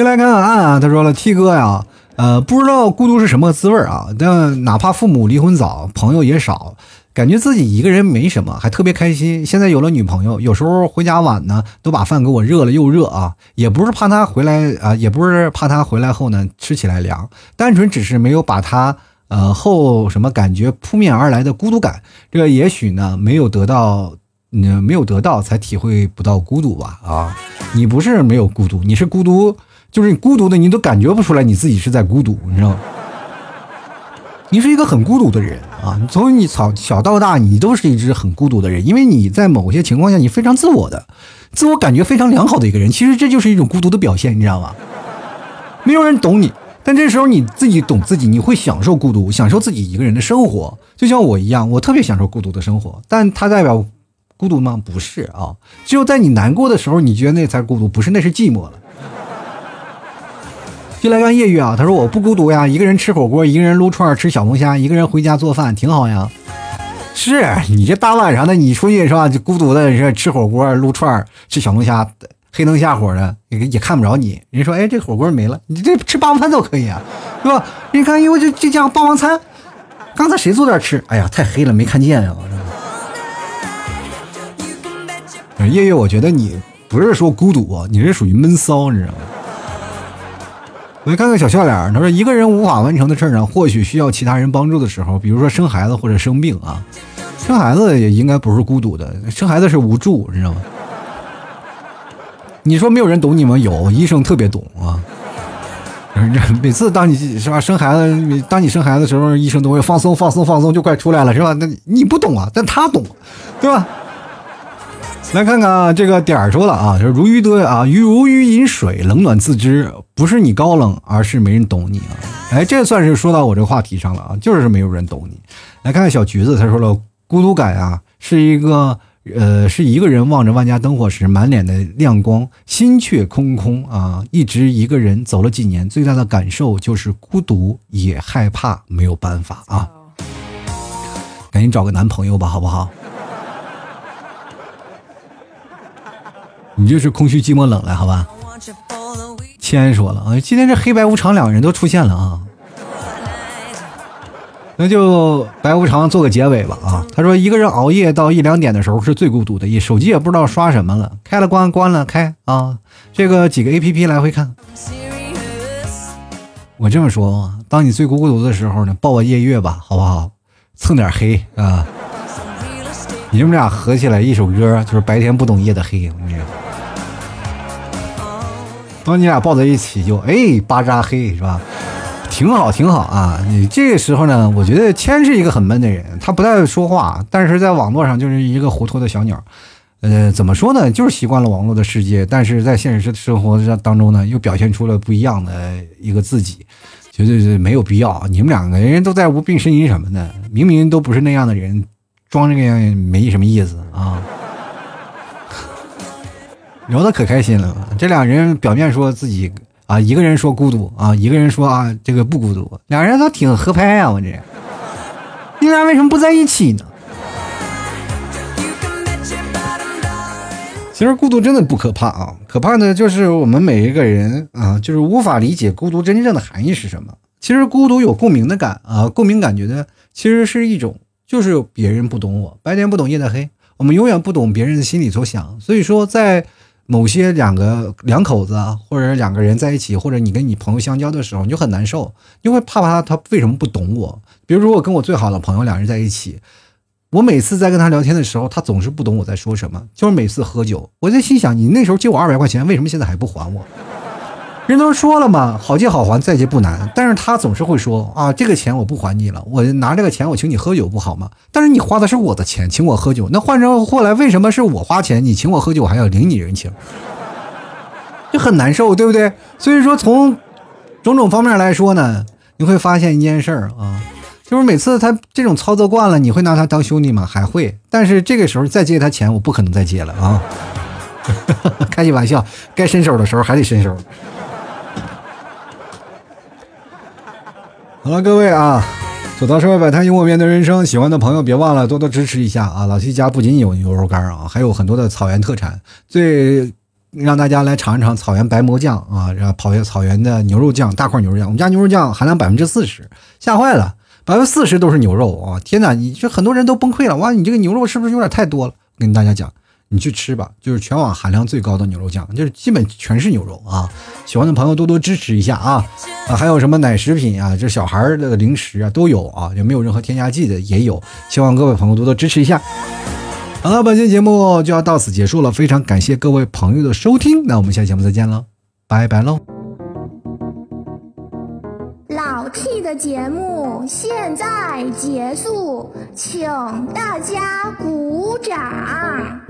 进来看看暗啊，他说了，T 哥呀，呃，不知道孤独是什么滋味啊，但哪怕父母离婚早，朋友也少。感觉自己一个人没什么，还特别开心。现在有了女朋友，有时候回家晚呢，都把饭给我热了又热啊。也不是怕她回来啊，也不是怕她回来后呢吃起来凉，单纯只是没有把她呃后什么感觉扑面而来的孤独感。这个也许呢没有得到，嗯，没有得到才体会不到孤独吧啊。你不是没有孤独，你是孤独，就是你孤独的，你都感觉不出来你自己是在孤独，你知道吗？你是一个很孤独的人啊！从你小小到大，你都是一只很孤独的人，因为你在某些情况下，你非常自我的，自我感觉非常良好的一个人。其实这就是一种孤独的表现，你知道吗？没有人懂你，但这时候你自己懂自己，你会享受孤独，享受自己一个人的生活。就像我一样，我特别享受孤独的生活。但它代表孤独吗？不是啊！只有在你难过的时候，你觉得那才孤独，不是那是寂寞了。就来看夜月啊，他说我不孤独呀，一个人吃火锅，一个人撸串吃小龙虾，一个人回家做饭，挺好呀。是你这大晚上的，你出去是吧？就孤独的是吃火锅、撸串吃小龙虾，黑灯瞎火的也也看不着你。人说，哎，这火锅没了，你这吃霸王餐都可以啊，是吧？你看，因为这这家霸王餐，刚才谁坐这吃？哎呀，太黑了，没看见呀。夜月，我觉得你不是说孤独，你是属于闷骚，你知道吗？我看个小笑脸，他说：“一个人无法完成的事儿呢，或许需要其他人帮助的时候，比如说生孩子或者生病啊。生孩子也应该不是孤独的，生孩子是无助，你知道吗？你说没有人懂你吗？有，医生特别懂啊。每次当你是吧生孩子，当你生孩子的时候，医生都会放松放松放松，就快出来了，是吧？那你不懂啊，但他懂，对吧？”来看看啊，这个点儿说了啊，就是如鱼得啊，鱼如鱼饮水，冷暖自知，不是你高冷，而是没人懂你啊。哎，这算是说到我这个话题上了啊，就是没有人懂你。来看看小橘子，他说了，孤独感啊，是一个呃，是一个人望着万家灯火时满脸的亮光，心却空空啊。一直一个人走了几年，最大的感受就是孤独，也害怕，没有办法啊。赶紧找个男朋友吧，好不好？你就是空虚寂寞冷了，好吧？谦说了啊，今天这黑白无常两个人都出现了啊，那就白无常做个结尾吧啊。他说一个人熬夜到一两点的时候是最孤独的，也手机也不知道刷什么了，开了关关了开啊，这个几个 A P P 来回看。我这么说，当你最孤独的时候呢，抱抱夜月吧，好不好？蹭点黑啊，你们俩合起来一首歌，就是白天不懂夜的黑，我跟你当你俩抱在一起，就哎巴扎黑是吧？挺好，挺好啊！你这个时候呢，我觉得谦是一个很闷的人，他不太说话，但是在网络上就是一个活脱的小鸟。呃，怎么说呢？就是习惯了网络的世界，但是在现实生活当中呢，又表现出了不一样的一个自己，绝对是没有必要。你们两个人都在无病呻吟什么的，明明都不是那样的人，装这个样没什么意思啊。聊的可开心了，这俩人表面说自己啊，一个人说孤独啊，一个人说啊这个不孤独，俩人都挺合拍啊，我这，你俩为什么不在一起呢？其实孤独真的不可怕啊，可怕的就是我们每一个人啊，就是无法理解孤独真正的含义是什么。其实孤独有共鸣的感啊，共鸣感觉的其实是一种，就是别人不懂我，白天不懂夜的黑，我们永远不懂别人的心里所想，所以说在。某些两个两口子，或者两个人在一起，或者你跟你朋友相交的时候，你就很难受，因为怕怕他他为什么不懂我？比如说我跟我最好的朋友两人在一起，我每次在跟他聊天的时候，他总是不懂我在说什么，就是每次喝酒，我就心想，你那时候借我二百块钱，为什么现在还不还我？人都说了嘛，好借好还，再借不难。但是他总是会说啊，这个钱我不还你了，我拿这个钱我请你喝酒不好吗？但是你花的是我的钱，请我喝酒，那换成后来为什么是我花钱，你请我喝酒，我还要领你人情，就很难受，对不对？所以说从种种方面来说呢，你会发现一件事儿啊，就是每次他这种操作惯了，你会拿他当兄弟吗？还会，但是这个时候再借他钱，我不可能再借了啊，开句玩笑，该伸手的时候还得伸手。好了，各位啊，走到社会摆摊，幽默面对人生。喜欢的朋友别忘了多多支持一下啊！老七家不仅有牛肉干啊，还有很多的草原特产。最让大家来尝一尝草原白馍酱啊，然后草原草原的牛肉酱，大块牛肉酱。我们家牛肉酱含量百分之四十，吓坏了，百分之四十都是牛肉啊！天哪，你这很多人都崩溃了，哇，你这个牛肉是不是有点太多了？跟大家讲。你去吃吧，就是全网含量最高的牛肉酱，就是基本全是牛肉啊！喜欢的朋友多多支持一下啊！啊，还有什么奶食品啊，这小孩的零食啊都有啊，也没有任何添加剂的也有，希望各位朋友多多支持一下。好了，本期节目就要到此结束了，非常感谢各位朋友的收听，那我们下期节目再见了，拜拜喽！老 T 的节目现在结束，请大家鼓掌。